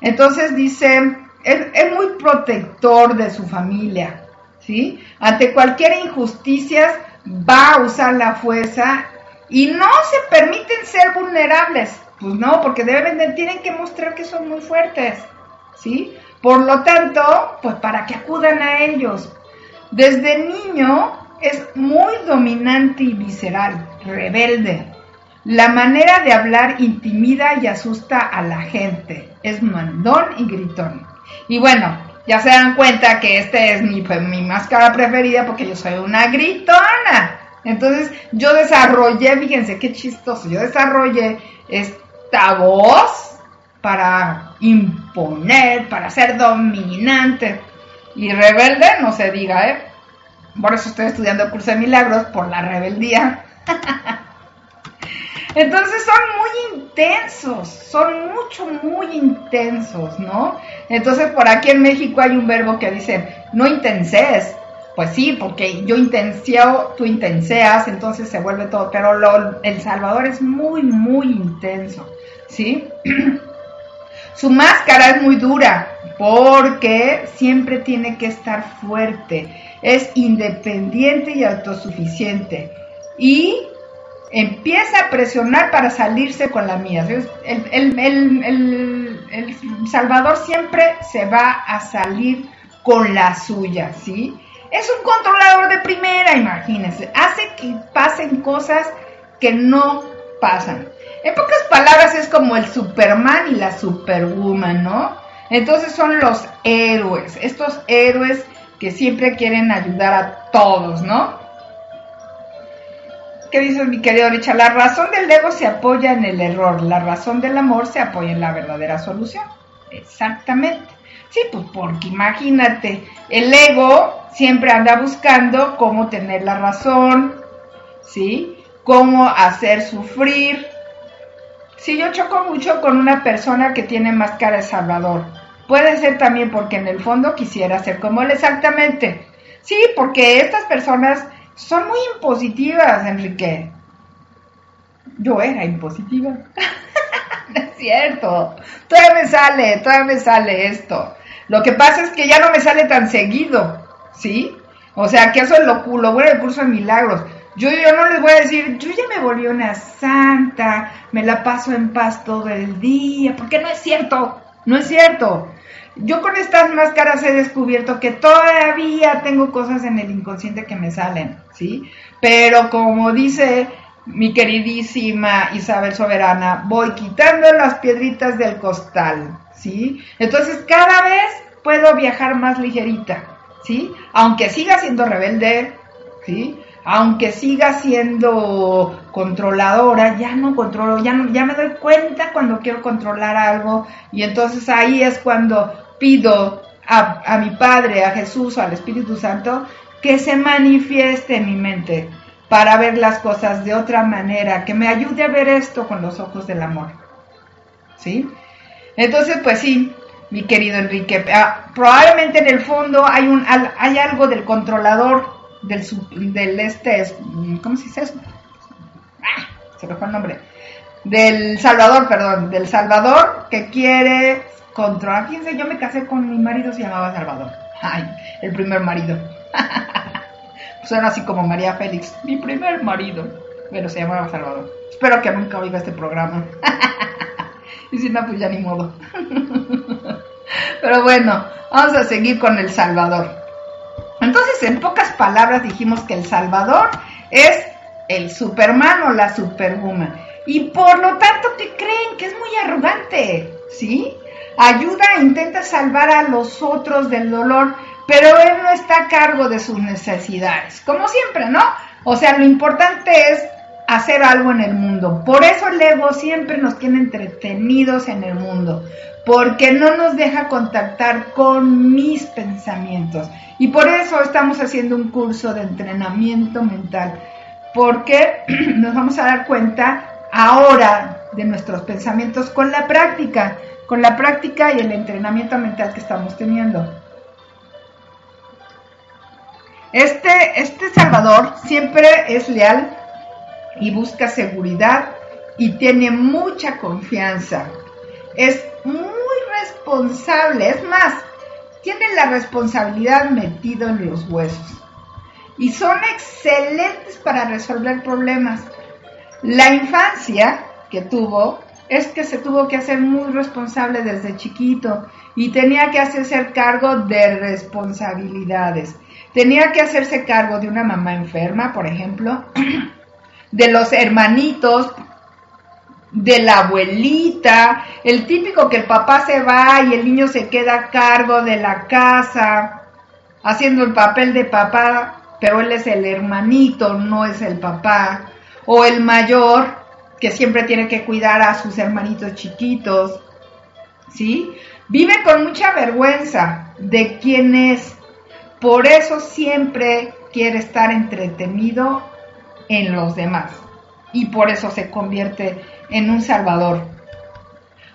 entonces dice, es, es muy protector de su familia, ¿sí? Ante cualquier injusticia va a usar la fuerza y no se permiten ser vulnerables. Pues no, porque deben de, tienen que mostrar que son muy fuertes, ¿sí? Por lo tanto, pues para que acudan a ellos. Desde niño es muy dominante y visceral, rebelde. La manera de hablar intimida y asusta a la gente. Es mandón y gritón. Y bueno, ya se dan cuenta que este es mi, pues, mi máscara preferida porque yo soy una gritona. Entonces yo desarrollé, fíjense qué chistoso, yo desarrollé esta voz para imponer, para ser dominante. Y rebelde, no se diga, ¿eh? Por eso estoy estudiando el curso de milagros, por la rebeldía. [laughs] Entonces son muy intensos, son mucho, muy intensos, ¿no? Entonces por aquí en México hay un verbo que dice, no intenses. Pues sí, porque yo intenseo, tú intenseas, entonces se vuelve todo. Pero El Salvador es muy, muy intenso, ¿sí? [clears throat] Su máscara es muy dura porque siempre tiene que estar fuerte, es independiente y autosuficiente. Y empieza a presionar para salirse con la mía. El, Salvador siempre se va a salir con la suya, ¿sí? Es un controlador de primera, imagínense. Hace que pasen cosas que no pasan. En pocas palabras es como el Superman y la Superwoman, ¿no? Entonces son los héroes, estos héroes que siempre quieren ayudar a todos, ¿no? ¿Qué dice mi querido Richard? La razón del ego se apoya en el error, la razón del amor se apoya en la verdadera solución. Exactamente. Sí, pues porque imagínate, el ego siempre anda buscando cómo tener la razón, ¿sí? Cómo hacer sufrir. Si yo choco mucho con una persona que tiene máscara de Salvador, puede ser también porque en el fondo quisiera ser como él exactamente. Sí, porque estas personas son muy impositivas, Enrique. Yo era impositiva. [laughs] [laughs] es cierto. Todavía me sale, todavía me sale esto. Lo que pasa es que ya no me sale tan seguido, ¿sí? O sea, que eso es lo, lo bueno del curso de milagros. Yo, yo no les voy a decir, yo ya me volví una santa, me la paso en paz todo el día, porque no es cierto, no es cierto. Yo con estas máscaras he descubierto que todavía tengo cosas en el inconsciente que me salen, ¿sí? Pero como dice mi queridísima Isabel Soberana, voy quitando las piedritas del costal, ¿sí? Entonces cada vez puedo viajar más ligerita, ¿sí? Aunque siga siendo rebelde, ¿sí? Aunque siga siendo controladora, ya no controlo, ya, no, me doy cuenta cuando quiero controlar algo y entonces ahí es cuando pido a, mi Padre, a Jesús o al Espíritu Santo que se manifieste en mi mente para ver las cosas de otra manera, que me ayude a ver esto con los ojos del amor. ¿Sí? Entonces, pues sí, mi querido Enrique, ah, probablemente en el fondo hay, un, hay algo del controlador del, este, ¿cómo se dice eso? Ah, se me fue el nombre. Del Salvador, perdón, del Salvador que quiere controlar. Fíjense, yo me casé con mi marido, se llamaba Salvador. Ay, el primer marido. [laughs] pues era así como María Félix, mi primer marido. Pero se llamaba Salvador. Espero que nunca oiga este programa. [laughs] y si no, pues ya ni modo. [laughs] Pero bueno, vamos a seguir con El Salvador. Entonces, en pocas palabras dijimos que El Salvador es el Superman o la Superwoman. Y por lo tanto, ¿qué creen? Que es muy arrogante, ¿sí? ayuda intenta salvar a los otros del dolor, pero él no está a cargo de sus necesidades, como siempre, ¿no? O sea, lo importante es hacer algo en el mundo. Por eso el ego siempre nos tiene entretenidos en el mundo, porque no nos deja contactar con mis pensamientos. Y por eso estamos haciendo un curso de entrenamiento mental, porque [clears throat] nos vamos a dar cuenta ahora de nuestros pensamientos con la práctica con la práctica y el entrenamiento mental que estamos teniendo. Este, este Salvador siempre es leal y busca seguridad y tiene mucha confianza. Es muy responsable, es más, tiene la responsabilidad metido en los huesos. y son excelentes para resolver problemas. La infancia que tuvo es que se tuvo que hacer muy responsable desde chiquito y tenía que hacerse cargo de responsabilidades. Tenía que hacerse cargo de una mamá enferma, por ejemplo, [clears throat] de los hermanitos, de la abuelita, el típico que el papá se va y el niño se queda a cargo de la casa, haciendo el papel de papá, pero él es el hermanito, no es el papá, o el mayor que siempre tiene que cuidar a sus hermanitos chiquitos, ¿sí? Vive con mucha vergüenza de quién es, por eso siempre quiere estar entretenido en los demás y por eso se convierte en un salvador.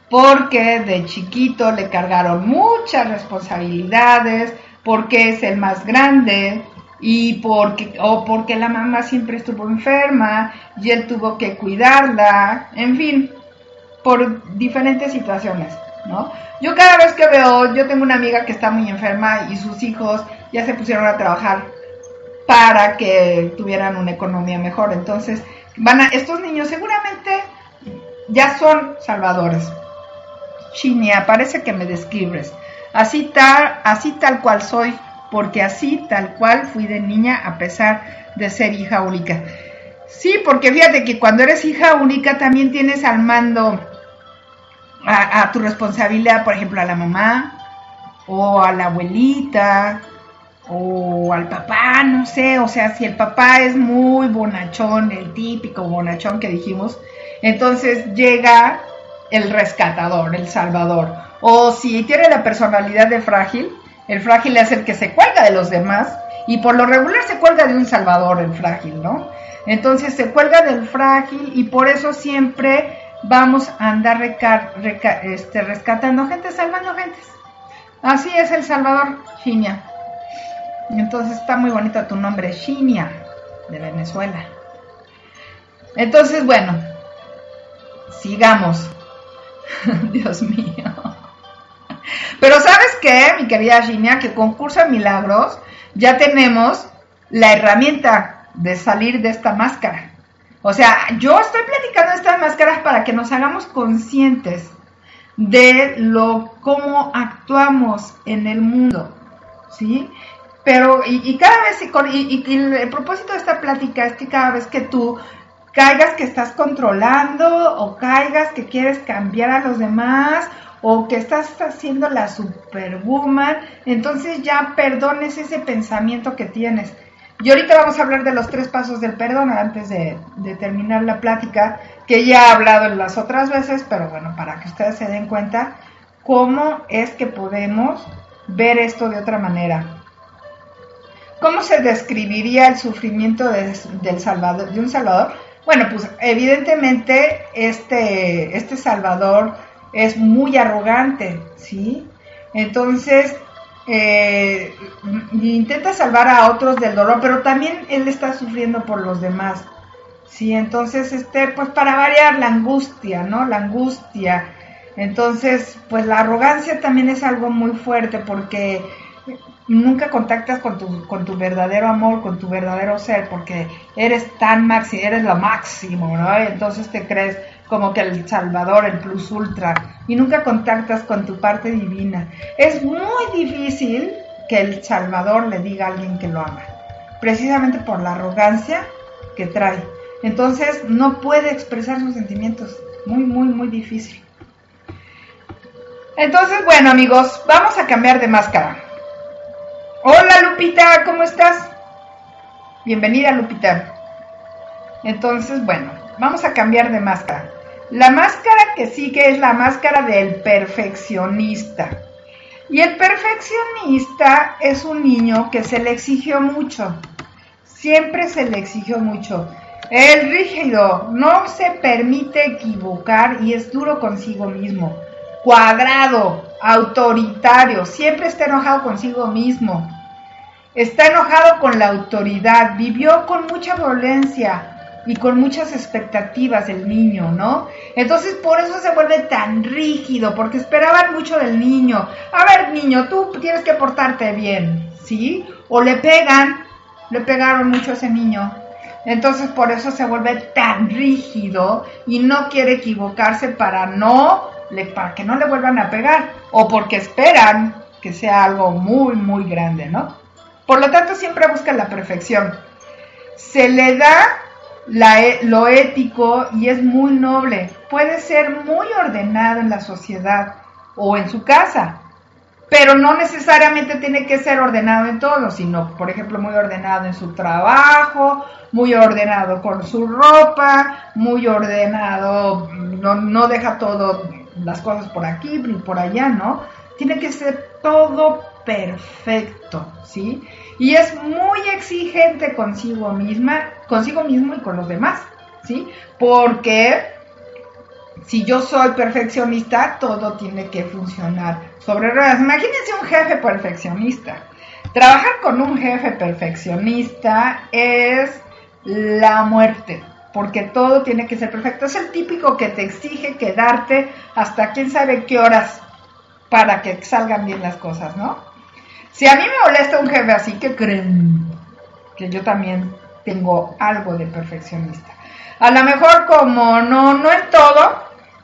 Porque de chiquito le cargaron muchas responsabilidades, porque es el más grande y porque o porque la mamá siempre estuvo enferma y él tuvo que cuidarla, en fin, por diferentes situaciones, ¿no? Yo cada vez que veo, yo tengo una amiga que está muy enferma y sus hijos ya se pusieron a trabajar para que tuvieran una economía mejor. Entonces, van a, estos niños seguramente ya son salvadores. Chinia, parece que me describes. Así tal, así tal cual soy, porque así tal cual fui de niña a pesar de ser hija única. Sí, porque fíjate que cuando eres hija única también tienes al mando a, a tu responsabilidad, por ejemplo, a la mamá o a la abuelita o al papá, no sé, o sea, si el papá es muy bonachón, el típico bonachón que dijimos, entonces llega el rescatador, el salvador. O si tiene la personalidad de frágil, el frágil es el que se cuelga de los demás y por lo regular se cuelga de un salvador, el frágil, ¿no? Entonces se cuelga del frágil y por eso siempre vamos a andar este, rescatando gente, salvando gentes. Así es el Salvador, Ginia. Entonces está muy bonito tu nombre, Shinia, de Venezuela. Entonces, bueno, sigamos. [laughs] Dios mío. Pero sabes qué, mi querida Shinia, que con Curso de Milagros ya tenemos la herramienta de salir de esta máscara. O sea, yo estoy platicando estas máscaras para que nos hagamos conscientes de lo cómo actuamos en el mundo, ¿sí? Pero, y, cada vez, y, y, el propósito de esta plática es que cada vez que tú caigas que estás controlando o caigas que quieres cambiar a los demás o que estás haciendo la superwoman, entonces ya perdones ese pensamiento que tienes. Y ahorita vamos a hablar de los tres pasos del perdón antes de, de terminar la plática, que ya he hablado en las otras veces, pero bueno, para que ustedes se den cuenta cómo es que podemos ver esto de otra manera. ¿Cómo se describiría el sufrimiento de, del Salvador, de un Salvador? Bueno, pues evidentemente este, este Salvador es muy arrogante, ¿sí? Entonces, eh, intenta salvar a otros del dolor, pero también él está sufriendo por los demás, ¿sí? Entonces, este, pues para variar la angustia, ¿no? La angustia. Entonces, pues la arrogancia también es algo muy fuerte porque nunca contactas con tu, con tu verdadero amor, con tu verdadero ser, porque eres tan máximo, eres lo máximo, ¿no? entonces te crees como que el Salvador, el plus ultra, y nunca contactas con tu parte divina. Es muy difícil que el Salvador le diga a alguien que lo ama, precisamente por la arrogancia que trae. Entonces no puede expresar sus sentimientos, muy, muy, muy difícil. Entonces, bueno amigos, vamos a cambiar de máscara. Hola Lupita, ¿cómo estás? Bienvenida Lupita. Entonces, bueno, vamos a cambiar de máscara. La máscara que sigue es la máscara del perfeccionista. Y el perfeccionista es un niño que se le exigió mucho. Siempre se le exigió mucho. El rígido no se permite equivocar y es duro consigo mismo. Cuadrado, autoritario, siempre está enojado consigo mismo, está enojado con la autoridad, vivió con mucha violencia y con muchas expectativas del niño, ¿no? Entonces por eso se vuelve tan rígido, porque esperaban mucho del niño. A ver, niño, tú tienes que portarte bien, ¿sí? O le pegan le pegaron mucho a ese niño. Entonces por eso se vuelve tan rígido y no quiere equivocarse para no para que no le vuelvan a pegar o porque esperan que sea algo muy muy grande, ¿no? Por lo tanto siempre busca la perfección. Se le da e, lo ético y es muy noble. Puede ser muy ordenado en la sociedad o en su casa, pero no necesariamente tiene que ser ordenado en todo, sino, por ejemplo, muy ordenado en su trabajo, muy ordenado con su ropa, muy ordenado, no, no deja todo las cosas por aquí ni por allá, ¿no? Tiene que ser todo perfecto, ¿sí? Y es muy exigente consigo misma, consigo mismo y con los demás, ¿sí? Porque si yo soy perfeccionista, todo tiene que funcionar sobre ruedas. Imagínense un jefe perfeccionista. Trabajar con un jefe perfeccionista es la muerte, porque todo tiene que ser perfecto. Es el típico que te exige quedarte hasta quién sabe qué horas para que salgan bien las cosas, ¿no? Si a mí me molesta un jefe así, que creen? Que yo también tengo algo de perfeccionista. A lo mejor como no, no en todo,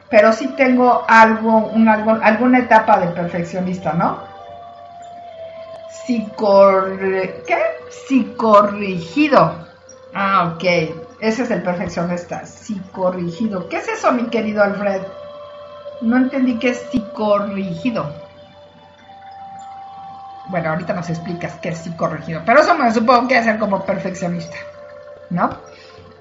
pero sí tengo algo, un, algo alguna etapa de perfeccionista, ¿no? Psicorre, ¿Qué? Psicorrigido. Ah, ok. Ese es el perfeccionista. Psicorrigido. ¿Qué es eso, mi querido Alfred? No entendí qué es psicorrigido. Bueno, ahorita nos explicas qué es psicorrigido. Pero eso me supongo que ser como perfeccionista. ¿No?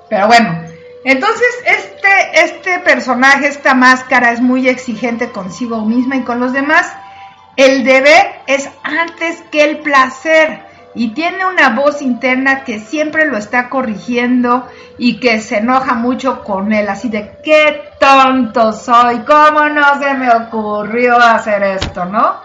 Pero bueno, entonces, este, este personaje, esta máscara es muy exigente consigo misma y con los demás. El deber es antes que el placer y tiene una voz interna que siempre lo está corrigiendo y que se enoja mucho con él, así de qué tonto soy, cómo no se me ocurrió hacer esto, ¿no?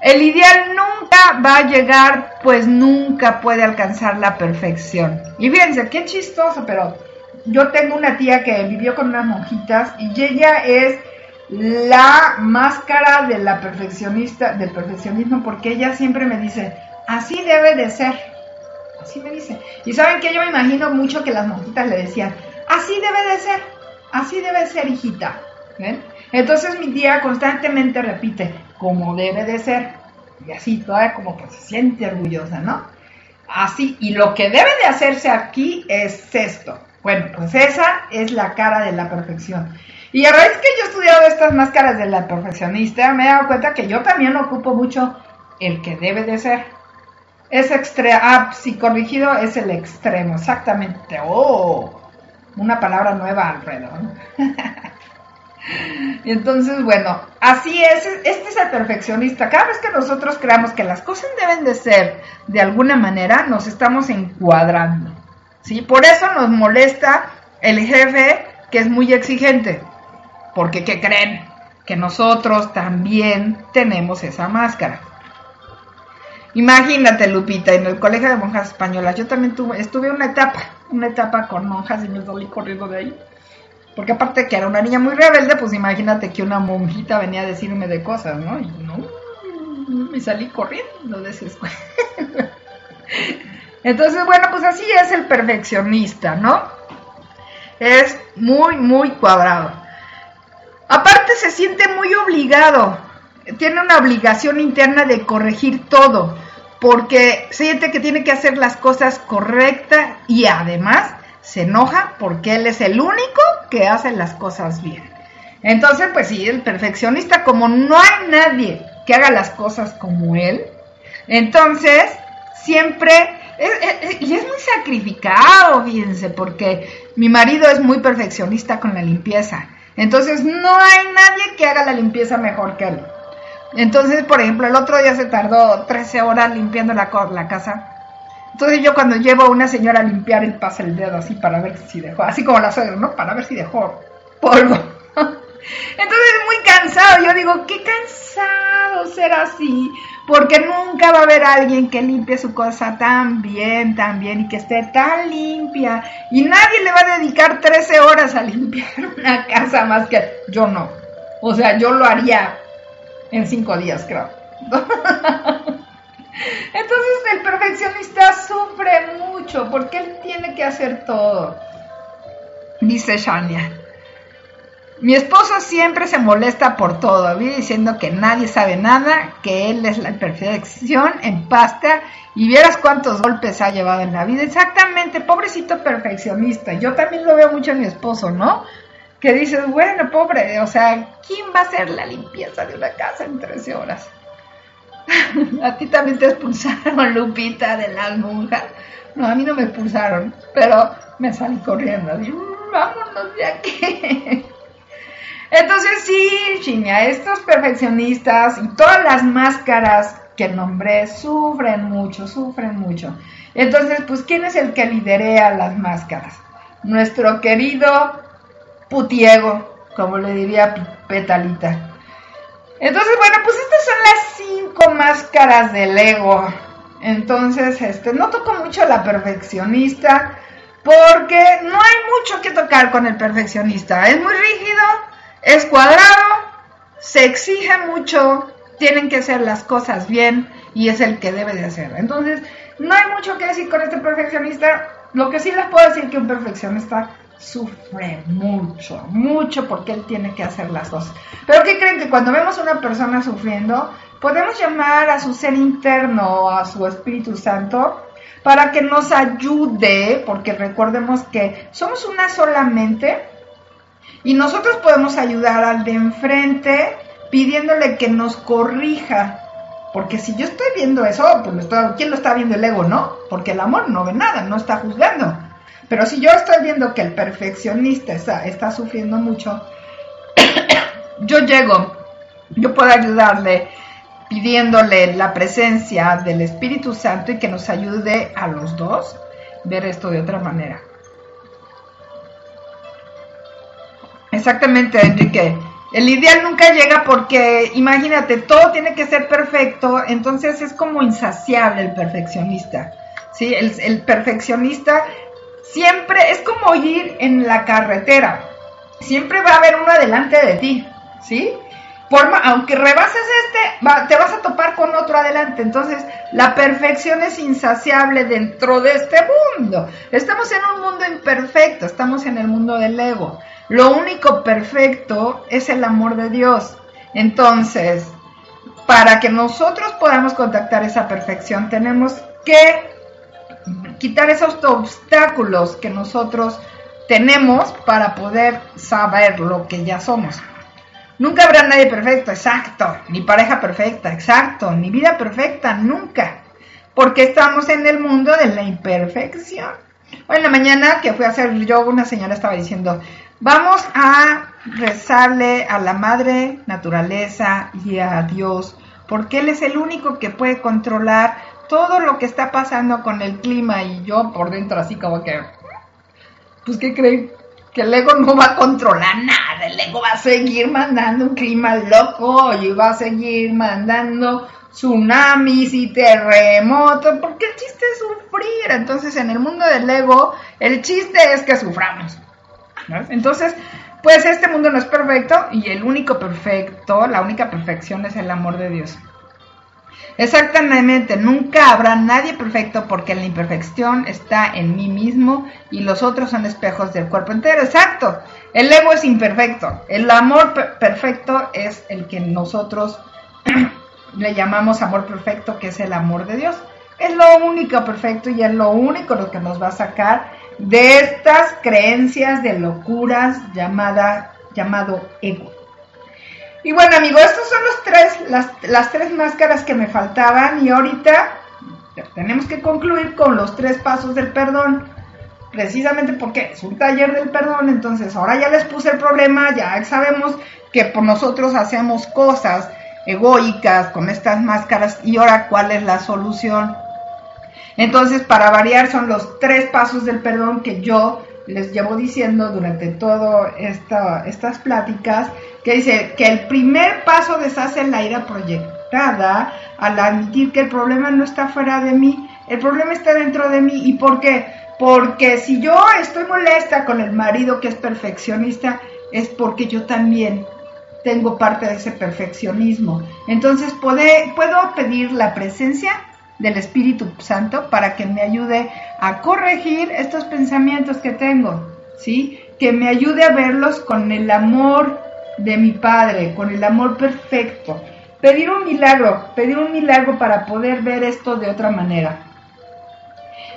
El ideal nunca va a llegar, pues nunca puede alcanzar la perfección. Y fíjense, qué chistoso, pero yo tengo una tía que vivió con unas monjitas y ella es la máscara de la perfeccionista, del perfeccionismo, porque ella siempre me dice, así debe de ser. Así me dice. Y saben que yo me imagino mucho que las monjitas le decían, así debe de ser, así debe de ser, hijita. Entonces mi tía constantemente repite, como debe de ser. Y así, toda como que se siente orgullosa, ¿no? Así, y lo que debe de hacerse aquí es esto. Bueno, pues esa es la cara de la perfección. Y a raíz que yo he estudiado estas máscaras de la perfeccionista, me he dado cuenta que yo también ocupo mucho el que debe de ser. Es extremo, ah, si corrigido es el extremo, exactamente. Oh, una palabra nueva alrededor. y [laughs] entonces, bueno, así es, este es el perfeccionista. Cada vez que nosotros creamos que las cosas deben de ser de alguna manera, nos estamos encuadrando. ¿sí? Por eso nos molesta el jefe que es muy exigente, porque ¿qué creen? Que nosotros también tenemos esa máscara. Imagínate, Lupita, en el colegio de monjas españolas, yo también tuve, estuve una etapa, una etapa con monjas y me salí corriendo de ahí. Porque aparte que era una niña muy rebelde, pues imagínate que una monjita venía a decirme de cosas, ¿no? Y no, me salí corriendo de esa escuela. [laughs] Entonces, bueno, pues así es el perfeccionista, ¿no? Es muy, muy cuadrado. Aparte se siente muy obligado, tiene una obligación interna de corregir todo, porque siente que tiene que hacer las cosas correctas y además se enoja porque él es el único que hace las cosas bien. Entonces, pues sí, el perfeccionista, como no hay nadie que haga las cosas como él, entonces siempre y es muy sacrificado, fíjense, porque mi marido es muy perfeccionista con la limpieza. Entonces no hay nadie que haga la limpieza mejor que él. Entonces, por ejemplo, el otro día se tardó 13 horas limpiando la, casa. Entonces yo cuando llevo a una señora a limpiar, él pasa el dedo así para ver si dejó, así como la suegra, ¿no? Para ver si dejó polvo. [laughs] Entonces muy cansado, yo digo, qué cansado ser así, porque nunca va a haber alguien que limpie su cosa tan bien, tan bien y que esté tan limpia. Y nadie le va a dedicar 13 horas a limpiar [laughs] una casa más que yo no. O sea, yo lo haría en 5 días, creo. [laughs] Entonces el perfeccionista sufre mucho porque él tiene que hacer todo. Dice Shania. Mi esposo siempre se molesta por todo, vive diciendo que nadie sabe nada, que él es la perfección en pasta y vieras cuántos golpes ha llevado en la vida. Exactamente, pobrecito perfeccionista. Yo también lo veo mucho en mi esposo, ¿no? Que dices, bueno, pobre, o sea, ¿quién va a hacer la limpieza de una casa en 13 horas? [laughs] a ti también te expulsaron, Lupita, de las monjas. No, a mí no me expulsaron, pero me salí corriendo. vámonos de aquí. [laughs] Entonces sí, Chiña, estos perfeccionistas y todas las máscaras que nombré sufren mucho, sufren mucho. Entonces, pues, ¿quién es el que liderea las máscaras? Nuestro querido putiego, como le diría Petalita. Entonces, bueno, pues estas son las cinco máscaras del ego. Entonces, este, no toco mucho la perfeccionista porque no hay mucho que tocar con el perfeccionista. Es muy rígido, es cuadrado, se exige mucho, tienen que hacer las cosas bien y es el que debe de hacer. Entonces, no hay mucho que decir con este perfeccionista. Lo que sí les puedo decir que un perfeccionista sufre mucho, mucho porque él tiene que hacer las cosas. Pero ¿qué creen que cuando vemos a una persona sufriendo, podemos llamar a su ser interno, a su Espíritu Santo, para que nos ayude, porque recordemos que somos una sola mente y nosotros podemos ayudar al de enfrente pidiéndole que nos corrija. Porque si yo estoy viendo eso, pues ¿quién lo está viendo el ego, no? Porque el amor no ve nada, no está juzgando. Pero si yo estoy viendo que el perfeccionista está, está sufriendo mucho, [coughs] yo llego, yo puedo ayudarle pidiéndole la presencia del Espíritu Santo y que nos ayude a los dos ver esto de otra manera. Exactamente, Enrique. El ideal nunca llega porque, imagínate, todo tiene que ser perfecto, entonces es como insaciable el perfeccionista. ¿sí? El, el perfeccionista siempre es como ir en la carretera. Siempre va a haber uno adelante de ti, ¿sí? Por, aunque rebases este, te vas a topar con otro adelante. Entonces, la perfección es insaciable dentro de este mundo. Estamos en un mundo imperfecto, estamos en el mundo del ego. Lo único perfecto es el amor de Dios. Entonces, para que nosotros podamos contactar esa perfección, tenemos que quitar esos obstáculos que nosotros tenemos para poder saber lo que ya somos. Nunca habrá nadie perfecto, exacto, ni pareja perfecta, exacto, ni vida perfecta, nunca, porque estamos en el mundo de la imperfección. Hoy en la mañana que fui a hacer yoga, una señora estaba diciendo, vamos a rezarle a la madre naturaleza y a Dios, porque Él es el único que puede controlar todo lo que está pasando con el clima y yo por dentro así como que, pues ¿qué creen? Que el ego no va a controlar nada, el ego va a seguir mandando un clima loco y va a seguir mandando tsunamis y terremotos, porque el chiste es sufrir, entonces en el mundo del ego el chiste es que suframos. Entonces, pues este mundo no es perfecto y el único perfecto, la única perfección es el amor de Dios. Exactamente, nunca habrá nadie perfecto porque la imperfección está en mí mismo y los otros son espejos del cuerpo entero. Exacto, el ego es imperfecto, el amor perfecto es el que nosotros [clears throat] le llamamos amor perfecto, que es el amor de Dios. Es lo único perfecto y es lo único lo que nos va a sacar de estas creencias de locuras llamada, llamado ego. Y bueno, amigos, estos son los tres, las, las tres máscaras que me faltaban y ahorita tenemos que concluir con los tres pasos del perdón. Precisamente porque es un taller del perdón, entonces ahora ya les puse el problema, ya sabemos que por nosotros hacemos cosas egoicas con estas máscaras y ahora cuál es la solución. Entonces, para variar, son los tres pasos del perdón que yo les llevo diciendo durante todas estas pláticas que dice que el primer paso deshace la ira proyectada al admitir que el problema no está fuera de mí, el problema está dentro de mí. ¿Y por qué? Porque si yo estoy molesta con el marido que es perfeccionista, es porque yo también tengo parte de ese perfeccionismo. Entonces, ¿puedo pedir la presencia del Espíritu Santo para que me ayude a corregir estos pensamientos que tengo, ¿sí? Que me ayude a verlos con el amor de mi Padre, con el amor perfecto. Pedir un milagro, pedir un milagro para poder ver esto de otra manera.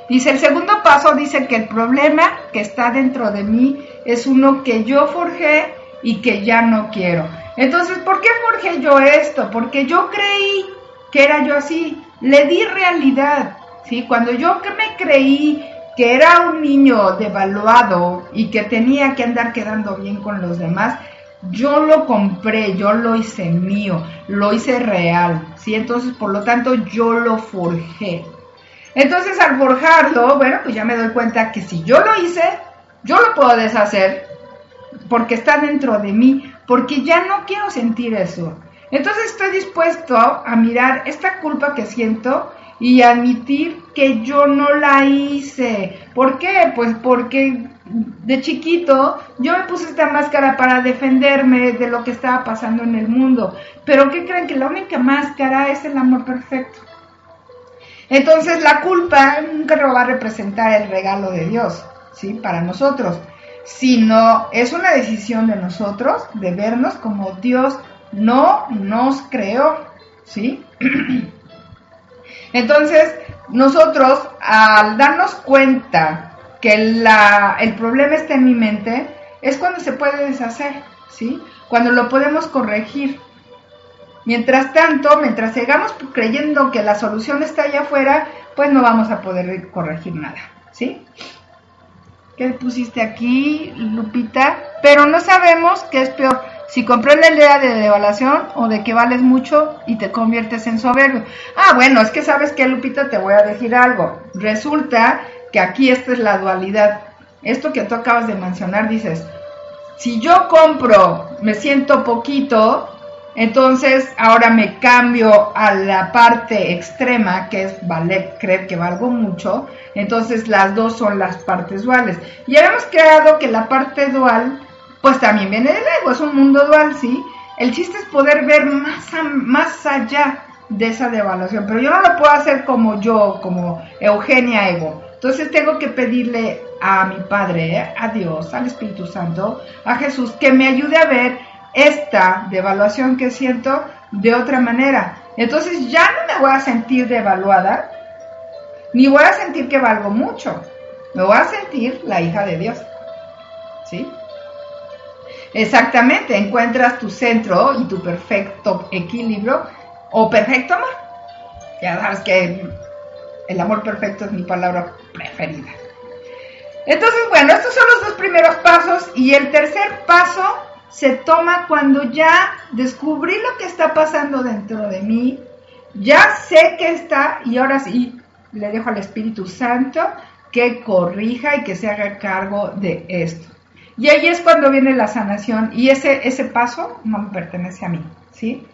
Dice, el segundo paso dice que el problema que está dentro de mí es uno que yo forjé y que ya no quiero. Entonces, ¿por qué forjé yo esto? Porque yo creí que era yo así, le di realidad, ¿sí? Cuando yo me creí que era un niño devaluado y que tenía que andar quedando bien con los demás, yo lo compré, yo lo hice mío, lo hice real, ¿sí? Entonces, por lo tanto, yo lo forjé. Entonces, al forjarlo, bueno, pues ya me doy cuenta que si yo lo hice, yo lo puedo deshacer porque está dentro de mí, porque ya no quiero sentir eso. Entonces estoy dispuesto a mirar esta culpa que siento y admitir que yo no la hice. ¿Por qué? Pues porque de chiquito yo me puse esta máscara para defenderme de lo que estaba pasando en el mundo. Pero ¿qué creen? Que la única máscara es el amor perfecto. Entonces la culpa nunca lo va a representar el regalo de Dios, ¿sí? Para nosotros, sino es una decisión de nosotros de vernos como Dios no nos creó, ¿sí? [clears throat] Entonces, nosotros al darnos cuenta que el problema está en mi mente, es cuando se puede deshacer, ¿sí? Cuando lo podemos corregir. Mientras tanto, mientras sigamos creyendo que la solución está allá afuera, pues no vamos a poder corregir nada, ¿sí? ¿Qué pusiste aquí, Lupita? Pero no sabemos qué es peor, si compré la idea de devaluación o de que vales mucho y te conviertes en soberbio. Ah, bueno, es que sabes que Lupita te voy a decir algo. Resulta que aquí esta es la dualidad. Esto que tú acabas de mencionar, dices, si yo compro, me siento poquito, entonces ahora me cambio a la parte extrema, que es valer, creer que valgo mucho. Entonces las dos son las partes duales. Y hemos creado que la parte dual pues también viene del ego, es un mundo dual, ¿sí? El chiste es poder ver más, más allá de esa devaluación, pero yo no lo puedo hacer como yo, como Eugenia Ego. Entonces tengo que pedirle a mi Padre, a Dios, al Espíritu Santo, a Jesús, que me ayude a ver esta devaluación que siento de otra manera. Entonces ya no me voy a sentir devaluada, ni voy a sentir que valgo mucho. Me voy a sentir la hija de Dios. ¿Sí? Exactamente, encuentras tu centro y tu perfecto equilibrio o perfecto amor. Ya sabes que el amor perfecto es mi palabra preferida. Entonces, bueno, estos son los dos primeros pasos y el tercer paso se toma cuando ya descubrí lo que está pasando dentro de mí, ya sé que está y ahora sí le dejo al Espíritu Santo que corrija y que se haga cargo de esto. Y ahí es cuando viene la sanación y ese, ese paso no me pertenece a mí, ¿sí?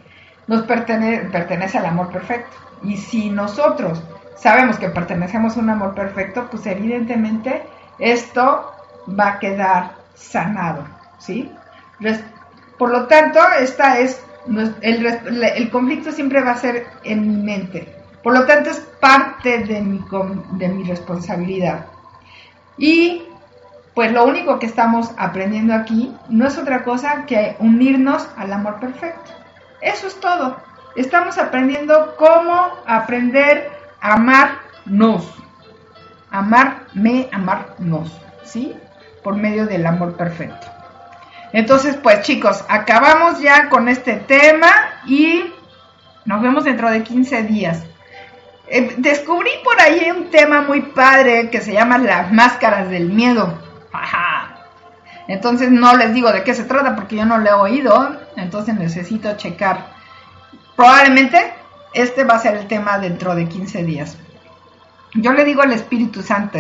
Nos pertenece, pertenece al amor perfecto. Y si nosotros sabemos que pertenecemos a un amor perfecto, pues evidentemente esto va a quedar sanado, ¿sí? Por lo tanto, esta es el, el, conflicto siempre va a ser en mi mente. Por lo tanto, es parte de mi, de mi responsabilidad. Y pues lo único que estamos aprendiendo aquí no es otra cosa que unirnos al amor perfecto. Eso es todo. Estamos aprendiendo cómo aprender a amarnos. Amarme, amarnos, ¿sí? Por medio del amor perfecto. Entonces, pues chicos, acabamos ya con este tema y nos vemos dentro de 15 días. Eh, descubrí por ahí un tema muy padre que se llama las máscaras del miedo. Entonces no les digo de qué se trata porque yo no lo he oído, entonces necesito checar. Probablemente este va a ser el tema dentro de 15 días. Yo le digo al Espíritu Santo,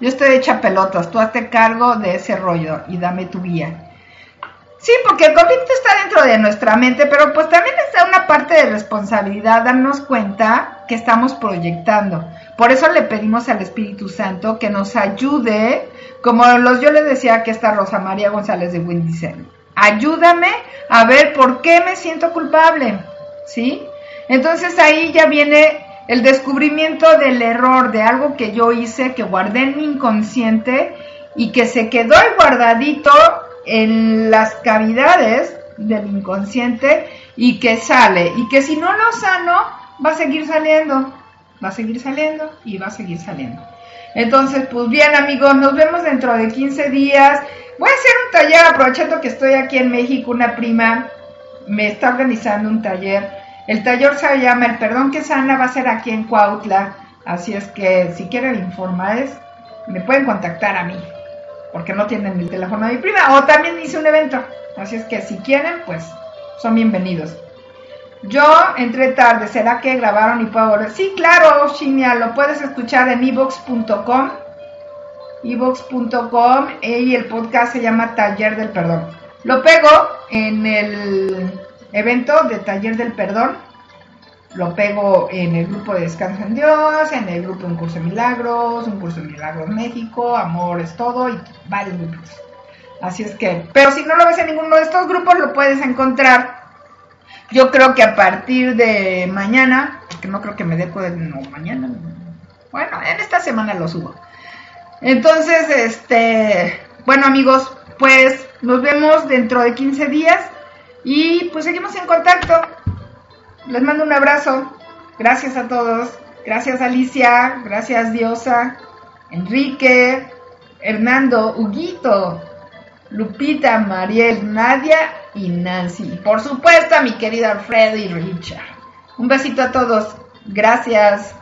yo estoy hecha pelotas, tú hazte cargo de ese rollo y dame tu guía. Sí, porque el conflicto está dentro de nuestra mente, pero pues también está una parte de responsabilidad darnos cuenta que estamos proyectando. Por eso le pedimos al Espíritu Santo que nos ayude, como los yo le decía que esta Rosa María González de Windicel. Ayúdame a ver por qué me siento culpable, ¿sí? Entonces ahí ya viene el descubrimiento del error de algo que yo hice, que guardé en mi inconsciente y que se quedó guardadito en las cavidades del inconsciente y que sale. Y que si no lo sano, va a seguir saliendo, va a seguir saliendo y va a seguir saliendo. Entonces, pues bien amigos, nos vemos dentro de 15 días. Voy a hacer un taller aprovechando que estoy aquí en México, una prima me está organizando un taller. El taller se llama El Perdón que Sana, va a ser aquí en Cuautla. Así es que si quieren informar, me pueden contactar a mí, porque no tienen el teléfono de mi prima. O también hice un evento. Así es que si quieren, pues son bienvenidos. Yo entré tarde, ¿será que grabaron y puedo volver? Sí, claro, Shinia, lo puedes escuchar en evox.com, evox.com y el podcast se llama Taller del Perdón. Lo pego en el evento de Taller del Perdón, lo pego en el grupo de Descanso en Dios, en el grupo Un Curso de Milagros, Un Curso de Milagros México, Amor es Todo y varios grupos. Así es que, pero si no lo ves en ninguno de estos grupos, lo puedes encontrar yo creo que a partir de mañana, que no creo que me dé no, mañana, bueno, en esta semana lo subo. Entonces, este, bueno amigos, pues nos vemos dentro de 15 días y pues seguimos en contacto. Les mando un abrazo. Gracias a todos. Gracias Alicia, gracias Diosa, Enrique, Hernando, Huguito, Lupita, Mariel, Nadia y Nancy. Por supuesto, mi querido Alfredo y Richard. Un besito a todos. Gracias.